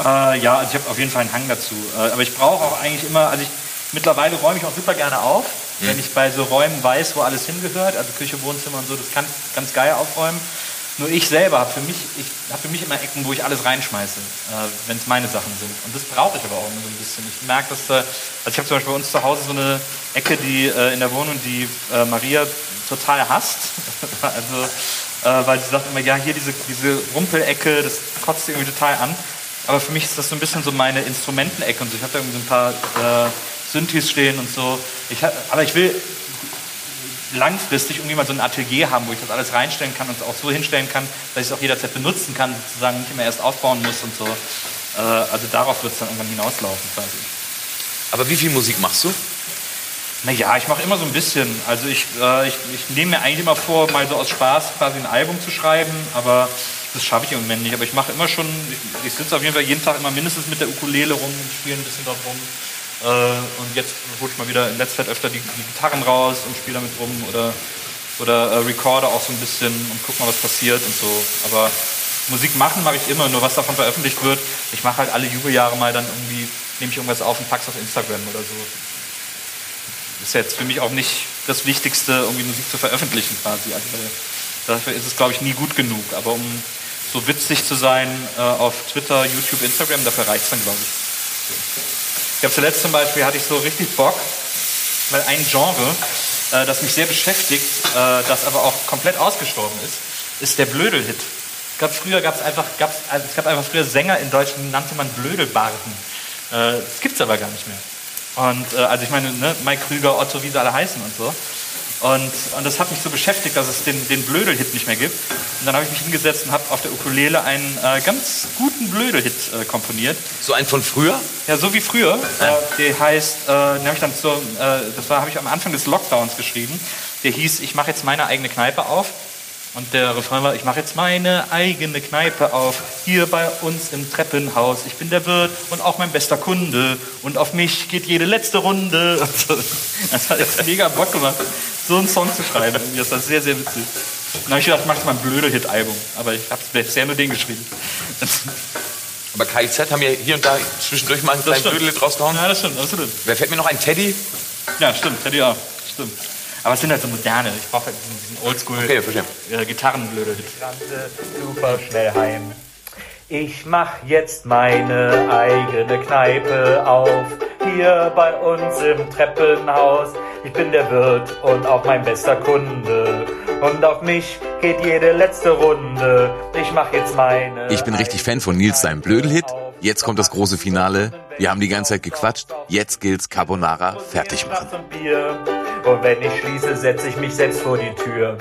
äh, ja also ich habe auf jeden Fall einen Hang dazu. Äh, aber ich brauche auch eigentlich immer, also ich, mittlerweile räume ich auch super gerne auf. Wenn ich bei so Räumen weiß, wo alles hingehört, also Küche, Wohnzimmer und so, das kann ich ganz geil aufräumen. Nur ich selber habe für mich, ich habe für mich immer Ecken, wo ich alles reinschmeiße, äh, wenn es meine Sachen sind. Und das brauche ich aber auch immer so ein bisschen. Ich merke, dass da, also ich habe zum Beispiel bei uns zu Hause so eine Ecke, die äh, in der Wohnung, die äh, Maria total hasst. also äh, weil sie sagt immer, ja, hier diese, diese Rumpelecke, das kotzt irgendwie total an. Aber für mich ist das so ein bisschen so meine Instrumentenecke und so. Ich habe da irgendwie so ein paar äh, Synthes stehen und so. Ich hab, aber ich will langfristig irgendwie mal so ein Atelier haben, wo ich das alles reinstellen kann und es auch so hinstellen kann, dass ich es auch jederzeit benutzen kann, sozusagen nicht immer erst aufbauen muss und so. Äh, also darauf wird es dann irgendwann hinauslaufen quasi. Aber wie viel Musik machst du? Naja, ich mache immer so ein bisschen. Also ich, äh, ich, ich nehme mir eigentlich immer vor, mal so aus Spaß quasi ein Album zu schreiben, aber das schaffe ich im Moment nicht. Aber ich mache immer schon, ich, ich sitze auf jeden Fall jeden Tag immer mindestens mit der Ukulele rum und spiele ein bisschen dort rum. Äh, und jetzt hole ich mal wieder in letzter Zeit öfter die, die Gitarren raus und spiele damit rum oder, oder äh, recorde auch so ein bisschen und guck mal, was passiert und so. Aber Musik machen mache ich immer, nur was davon veröffentlicht wird. Ich mache halt alle Jubeljahre mal dann irgendwie, nehme ich irgendwas auf und pack's auf Instagram oder so ist jetzt für mich auch nicht das Wichtigste, irgendwie Musik zu veröffentlichen quasi. Also dafür ist es, glaube ich, nie gut genug. Aber um so witzig zu sein äh, auf Twitter, YouTube, Instagram, dafür reicht es dann, glaube ich. Ich habe zuletzt zum Beispiel, hatte ich so richtig Bock, weil ein Genre, äh, das mich sehr beschäftigt, äh, das aber auch komplett ausgestorben ist, ist der Blödelhit. Es gab früher gab's einfach, gab's, also es gab einfach früher Sänger in Deutschland, nannte man Blödelbarden. Äh, das gibt es aber gar nicht mehr. Und äh, also ich meine, ne, Mike Krüger, Otto, wie sie alle heißen und so. Und, und das hat mich so beschäftigt, dass es den, den Blödel-Hit nicht mehr gibt. Und dann habe ich mich hingesetzt und habe auf der Ukulele einen äh, ganz guten Blödel-Hit äh, komponiert. So einen von früher? Ja, so wie früher. Äh, der heißt, äh, den habe ich dann so, äh, das war habe ich am Anfang des Lockdowns geschrieben. Der hieß, ich mache jetzt meine eigene Kneipe auf. Und der Refrain war, ich mache jetzt meine eigene Kneipe auf, hier bei uns im Treppenhaus. Ich bin der Wirt und auch mein bester Kunde. Und auf mich geht jede letzte Runde. Das hat jetzt mega Bock gemacht, so einen Song zu schreiben. Das war sehr, sehr witzig. Dann habe ich gedacht, mach mal ein blöder Hit-Album. Aber ich habe bisher nur den geschrieben. Aber KIZ haben ja hier und da zwischendurch mal einen kleinen Blödel rausgehauen. Ja, das stimmt, absolut. Wer fällt mir noch ein? Teddy? Ja, stimmt, Teddy auch. Stimmt. Aber es sind halt so moderne. Ich brauche halt diesen, Oldschool okay. Äh, Gitarrenblöde. Ich rannte super schnell heim. Ich mach jetzt meine eigene Kneipe auf, hier bei uns im Treppenhaus. Ich bin der Wirt und auch mein bester Kunde. Und auf mich geht jede letzte Runde. Ich mach jetzt meine. Ich bin richtig Fan von Nils seinem Blödelhit. Jetzt kommt das große Finale. Wir haben die ganze Zeit gequatscht. Jetzt gilt's Carbonara fertig machen. Und wenn ich schließe, setze ich mich selbst vor die Tür.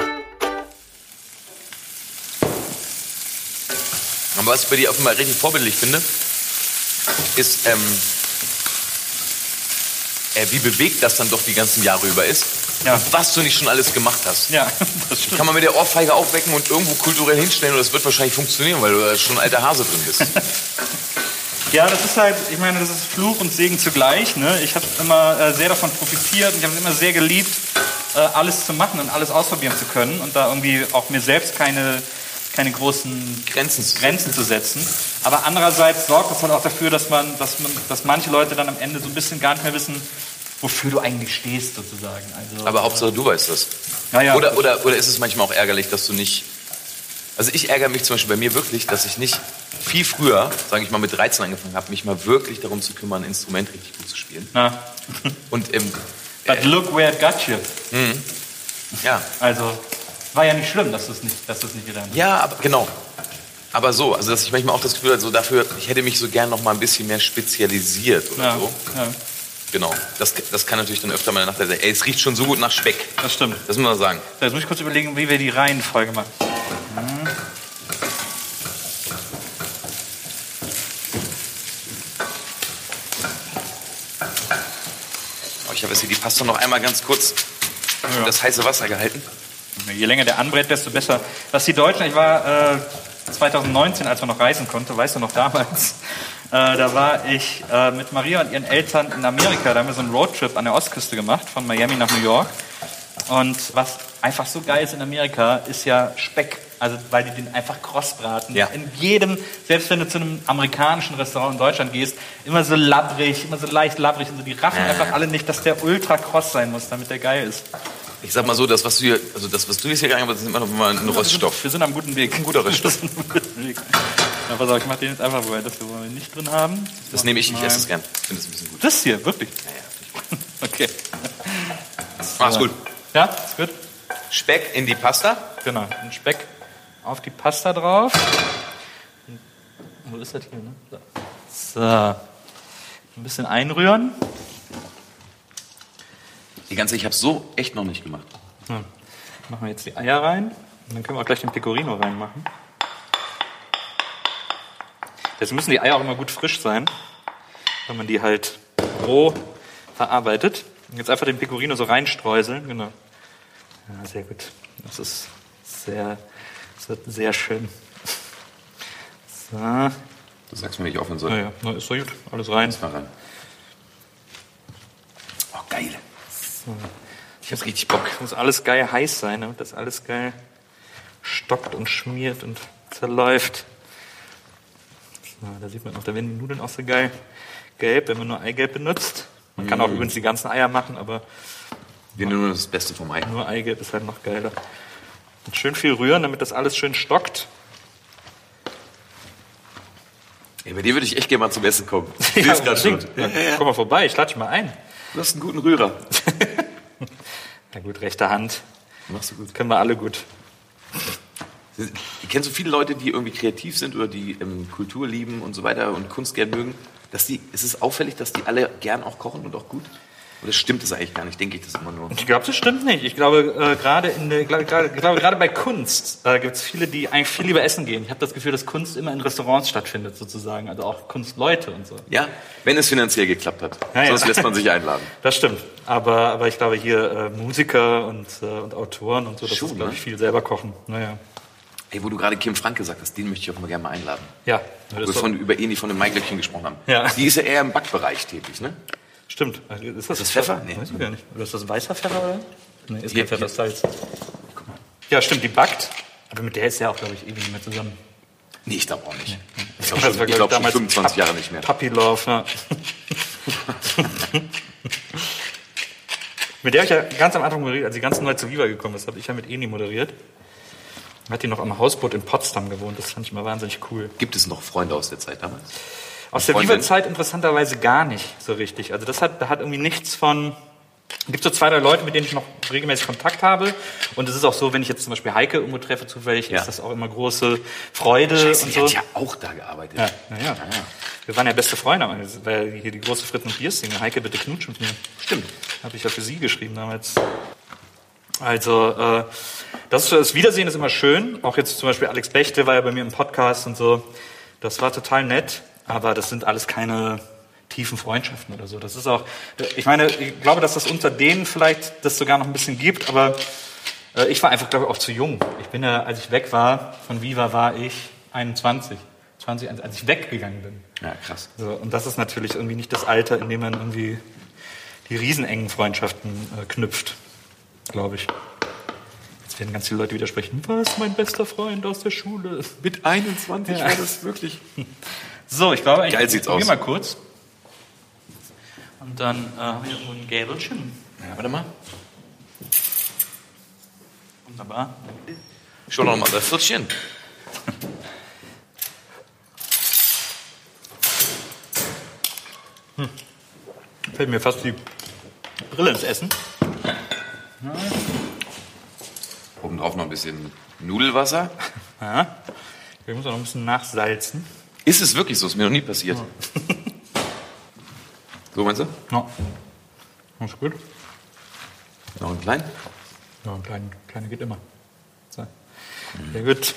Aber was ich bei dir offenbar richtig vorbildlich finde, ist, ähm, äh, wie bewegt das dann doch die ganzen Jahre über ist. Ja. Und was du nicht schon alles gemacht hast. Ja, das stimmt. Kann man mit der Ohrfeige aufwecken und irgendwo kulturell hinstellen und das wird wahrscheinlich funktionieren, weil du da schon ein alter Hase drin bist. Ja, das ist halt, ich meine, das ist Fluch und Segen zugleich. Ne? Ich habe immer äh, sehr davon profitiert und ich habe es immer sehr geliebt, äh, alles zu machen und alles ausprobieren zu können und da irgendwie auch mir selbst keine, keine großen Grenzen, Grenzen zu setzen. Aber andererseits sorgt das halt auch dafür, dass, man, dass, man, dass manche Leute dann am Ende so ein bisschen gar nicht mehr wissen, wofür du eigentlich stehst, sozusagen. Also, Aber Hauptsache du weißt das. Ja, ja. Oder, oder, oder ist es manchmal auch ärgerlich, dass du nicht also ich ärgere mich zum Beispiel bei mir wirklich, dass ich nicht viel früher, sage ich mal mit 13 angefangen habe, mich mal wirklich darum zu kümmern, ein Instrument richtig gut zu spielen. Na. Und ähm, But äh, look where it got you. Mhm. Ja. Also war ja nicht schlimm, dass du es nicht, dass du es nicht gelernt hast. Ja, aber genau. Aber so, also dass ich manchmal auch das Gefühl habe, so dafür, ich hätte mich so gern noch mal ein bisschen mehr spezialisiert oder ja. so. Ja. Genau, das, das kann natürlich dann öfter mal nach der Ey, es riecht schon so gut nach Speck. Das stimmt. Das muss man sagen. So, jetzt muss ich kurz überlegen, wie wir die Reihenfolge machen. Oh, ich habe jetzt hier die Pasta noch einmal ganz kurz ja. das heiße Wasser gehalten. Je länger der anbrät, desto besser. Was die Deutschen, ich war äh, 2019, als man noch reisen konnte, weißt du noch damals, äh, da war ich äh, mit Maria und ihren Eltern in Amerika. Da haben wir so einen Roadtrip an der Ostküste gemacht, von Miami nach New York. Und was einfach so geil ist in Amerika, ist ja Speck. Also weil die den einfach kross braten. Ja. In jedem, selbst wenn du zu einem amerikanischen Restaurant in Deutschland gehst, immer so labbrig, immer so leicht labbrig. Und so, die raffen einfach alle nicht, dass der ultra kross sein muss, damit der geil ist. Ich sag mal so, das, was du hier, also das, was du jetzt hier gegangen hast, ist immer noch mal ein Roststoff. Wir sind am guten Weg. Ein guter Roststoff. ja, pass auf, ich mach den jetzt einfach, weil das wir wollen wir nicht drin haben. Das nehme ich, ich esse es gern. Ich finde es ein bisschen gut. Das hier, wirklich? Naja, Okay. Mach's gut. Ja, ist gut. Speck in die Pasta. Genau. Den Speck auf die Pasta drauf. Wo ist das hier, ne? So. so. Ein bisschen einrühren. Die ganze, ich habe so echt noch nicht gemacht. Hm. Machen wir jetzt die Eier rein. Und dann können wir auch gleich den Pecorino reinmachen. Jetzt müssen die Eier auch immer gut frisch sein, wenn man die halt roh verarbeitet. Und jetzt einfach den Pecorino so reinstreuseln. Genau. Ja, sehr gut. Das ist sehr, das wird sehr schön. So. Du sagst mir, ich aufhören soll. ja, na, ist so gut. Alles rein. Mal rein. Oh, geil. Ich hab richtig Bock. muss alles geil heiß sein, damit das alles geil stockt und schmiert und zerläuft. So, da sieht man auch, da werden die Nudeln auch so geil gelb, wenn man nur Eigelb benutzt. Man kann auch übrigens die ganzen Eier machen, aber Wir nehmen nur das Beste vom Ei. nur Eigelb ist halt noch geiler. Und schön viel rühren, damit das alles schön stockt. Ey, bei dir würde ich echt gerne mal zum Essen kommen. Ich seh's grad schon. Ja, Komm mal vorbei, ich lade dich mal ein. Du hast einen guten Rührer. Na gut, rechte Hand. Machst du gut. Können wir alle gut. Kennst du viele Leute, die irgendwie kreativ sind oder die ähm, Kultur lieben und so weiter und Kunst gern mögen? Dass die, ist es auffällig, dass die alle gern auch kochen und auch gut? Oder stimmt das eigentlich gar nicht? Denke ich das immer nur? Ich glaube, das stimmt nicht. Ich glaube, äh, gerade in der, glaub, gerade bei Kunst äh, gibt es viele, die eigentlich viel lieber essen gehen. Ich habe das Gefühl, dass Kunst immer in Restaurants stattfindet, sozusagen. Also auch Kunstleute und so. Ja, wenn es finanziell geklappt hat. Ja, ja. Sonst lässt man sich einladen. Das stimmt. Aber, aber ich glaube, hier äh, Musiker und, äh, und Autoren und so, das Schon, ist, glaube ne? ich, viel selber kochen. Naja. Ey, wo du gerade Kim Frank gesagt hast, den möchte ich auch mal gerne mal einladen. Ja, Wo wir ist von, über Eni von dem Maiglöckchen gesprochen haben. Ja. Die ist ja eher im Backbereich tätig, ne? stimmt. Ist das, das Pfeffer? Nee. Weiß ich gar nicht. Oder ist das weißer Pfeffer, oder? Nee, ist Hier, kein Pfeffer, ist Salz. Ja, stimmt, die backt. Aber mit der ist ja auch, glaube ich, ewig nicht mehr zusammen. Nee, ich glaube auch nicht. Ich Das glaube schon, ich glaub glaub schon damals 25 Pup- Jahre nicht mehr. Puppy Love, ja. mit der habe ich ja ganz am Anfang moderiert, als sie ganz neu zu Viva gekommen ist, habe ich ja mit Eni moderiert. Hat die noch am Hausboot in Potsdam gewohnt, das fand ich mal wahnsinnig cool. Gibt es noch Freunde aus der Zeit damals? Aus der? Viva-Zeit interessanterweise gar nicht so richtig. Also das hat, da hat irgendwie nichts von... Es gibt so zwei, drei Leute, mit denen ich noch regelmäßig Kontakt habe. Und es ist auch so, wenn ich jetzt zum Beispiel Heike irgendwo treffe zufällig, Ja. ist das auch immer große Freude Scheiße, und die so. hat ja auch da gearbeitet. Ja, ja, ja. Wir waren ja beste Freunde, weil hier die große Fritz und Bier singe. Heike, bitte knutsch mit mir. Stimmt. Habe ich ja für sie geschrieben damals. Also, äh, das, das Wiedersehen ist immer schön. Auch jetzt zum Beispiel Alex Bechtel war ja bei mir im Podcast und so. Das war total nett, aber das sind alles keine tiefen Freundschaften oder so. Das ist auch, ich meine, ich glaube, dass das unter denen vielleicht das sogar noch ein bisschen gibt, aber äh, ich war einfach, glaube ich, auch zu jung. Ich bin ja, als ich weg war von Viva, war ich 21. 20, als ich weggegangen bin. Ja, krass. So, und das ist natürlich irgendwie nicht das Alter, in dem man irgendwie die riesenengen Freundschaften äh, knüpft, glaube ich. Jetzt werden ganz viele Leute widersprechen. Was, mein bester Freund aus der Schule? Mit 21 Ja. war das wirklich. So, ich glaube, ich Geil sieht's aus. mal kurz. Und dann äh, haben wir irgendwo ein Gäbelchen. Ja, warte mal. Wunderbar. Schon noch mal das Frittchen. Fällt mir fast die Brille ins Essen. Oben drauf noch ein bisschen Nudelwasser. Ja. Ich muss auch noch ein bisschen nachsalzen. Ist es wirklich so? Ist mir noch nie passiert. So meinst du? Ja. Alles gut. Noch einen kleinen? Ja, ein kleiner, kleiner geht immer. So. Sehr gut.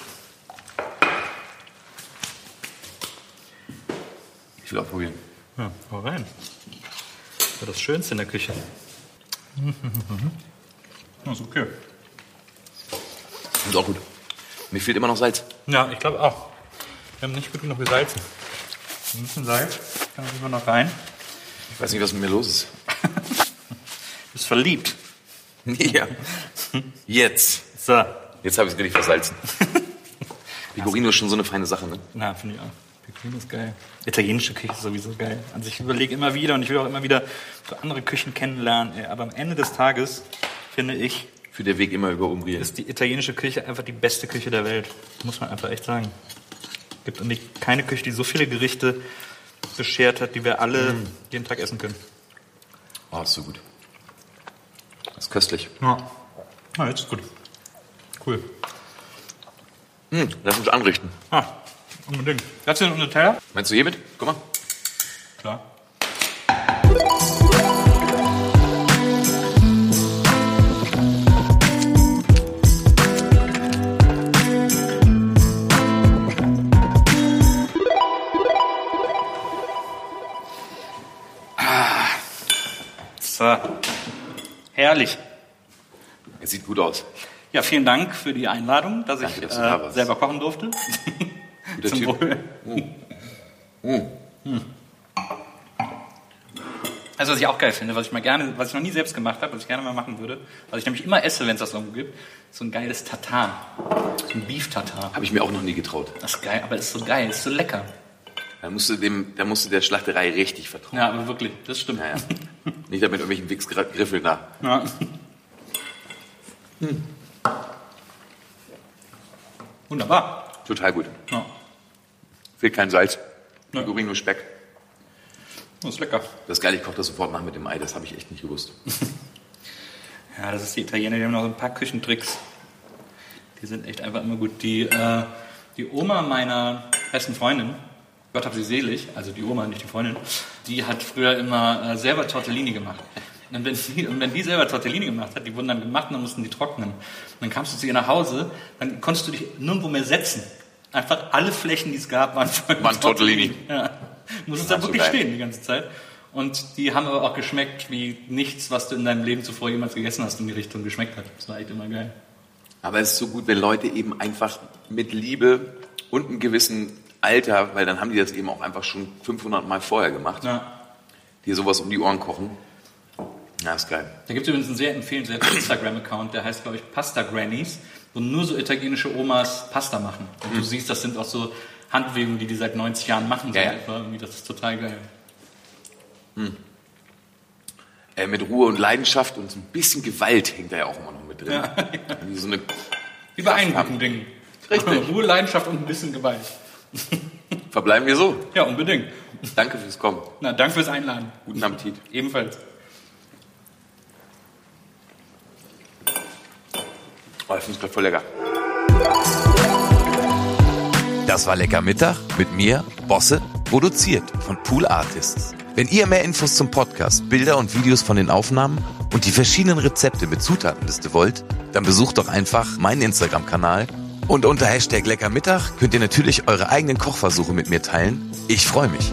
Ich will auch probieren. Ja, hau rein. Das war das Schönste in der Küche. Ja, ist okay. Ist auch gut. Mir fehlt immer noch Salz. Ja, ich glaube auch. Wir haben nicht gut genug gesalzen. Ein bisschen Salz kann Fall noch rein. Ich weiß nicht, was mit mir los ist. Du bist verliebt. ja. Jetzt. So. Jetzt habe ich es richtig versalzen. Pecorino ist schon so eine feine Sache, ne? Na, finde ich auch. Pecorino ist geil. Italienische Küche ist sowieso geil. Also ich überlege immer wieder und ich will auch immer wieder so andere Küchen kennenlernen. Aber am Ende des Tages finde ich, Führt der Weg immer über Umbrien. Ist die italienische Küche einfach die beste Küche der Welt. Muss man einfach echt sagen. Gibt nicht keine Küche, die so viele Gerichte beschert hat, die wir alle mm. jeden Tag essen können. Oh, ist so gut. Das ist köstlich. Ja. Ah, jetzt ist gut. Cool. Hm, lass uns anrichten. Ah, unbedingt. Hast du einen Teller? Meinst du hiermit? Guck mal. Klar. So. Herrlich. Es sieht gut aus. Ja, vielen Dank für die Einladung, dass Danke, ich dass äh, selber kochen durfte. Guter Zum Typ. Wohl. Mm. Mm. Hm. Also was ich auch geil finde, was ich mal gerne, was ich noch nie selbst gemacht habe, was ich gerne mal machen würde, was ich nämlich immer esse, wenn es das irgendwo gibt, so ein geiles Tatar. So ein Beef Tatar. Habe ich mir auch noch nie getraut. Das ist geil, aber es ist so geil, es ist so lecker. Da musst du, dem, da musst du der Schlachterei richtig vertrauen. Ja, aber wirklich, das stimmt. Ja, ja. Nicht damit irgendwelchen Wichsgriffeln da. Ja. Hm. Wunderbar. Total gut. Ja. Fehlt kein Salz. Ja. Übrigens nur Speck. Das ist lecker. Das ist geil, ich koche das sofort nach mit dem Ei, das habe ich echt nicht gewusst. ja, das ist die Italiener, die haben noch so ein paar Küchentricks. Die sind echt einfach immer gut. Die, äh, die Oma meiner besten Freundin, Gott hab sie selig, also die Oma, nicht die Freundin, die hat früher immer äh, selber Tortellini gemacht. Und wenn, die, und wenn die selber Tortellini gemacht hat, die wurden dann gemacht und dann mussten die trocknen. Und dann kamst du zu ihr nach Hause, dann konntest du dich nirgendwo mehr setzen. Einfach alle Flächen, die es gab, waren voll waren Tortellini. Ja. Du musstest da wirklich so stehen die ganze Zeit. Und die haben aber auch geschmeckt wie nichts, was du in deinem Leben zuvor jemals gegessen hast, in die Richtung geschmeckt hat. Das war echt immer geil. Aber es ist so gut, wenn Leute eben einfach mit Liebe und einem gewissen Alter, weil dann haben die das eben auch einfach schon 500 Mal vorher gemacht, ja. die sowas um die Ohren kochen. Ja, ist geil. Da gibt es übrigens einen sehr empfehlenswerten Instagram-Account, der heißt, glaube ich, Pasta Grannies, wo nur so italienische Omas Pasta machen. Und mhm. du siehst, das sind auch so Handbewegungen, die die seit 90 Jahren machen. Ja, ja. Das ist total geil. Mhm. Äh, mit Ruhe und Leidenschaft und so ein bisschen Gewalt hängt da ja auch immer noch mit drin. Ja, ja. Wie, so eine Wie bei allen guten Dingen. Richtig. Ruhe, Leidenschaft und ein bisschen Gewalt. Verbleiben wir so? Ja, unbedingt. Danke fürs Kommen. Na, danke fürs Einladen. Guten Appetit. Ebenfalls. Oh, ich finde es voll lecker. Das war Lecker Mittag mit mir, Bosse, produziert von Pool Artists. Wenn ihr mehr Infos zum Podcast, Bilder und Videos von den Aufnahmen und die verschiedenen Rezepte mit Zutatenliste wollt, dann besucht doch einfach meinen Instagram-Kanal und unter Hashtag Lecker Mittag könnt ihr natürlich eure eigenen Kochversuche mit mir teilen. Ich freue mich.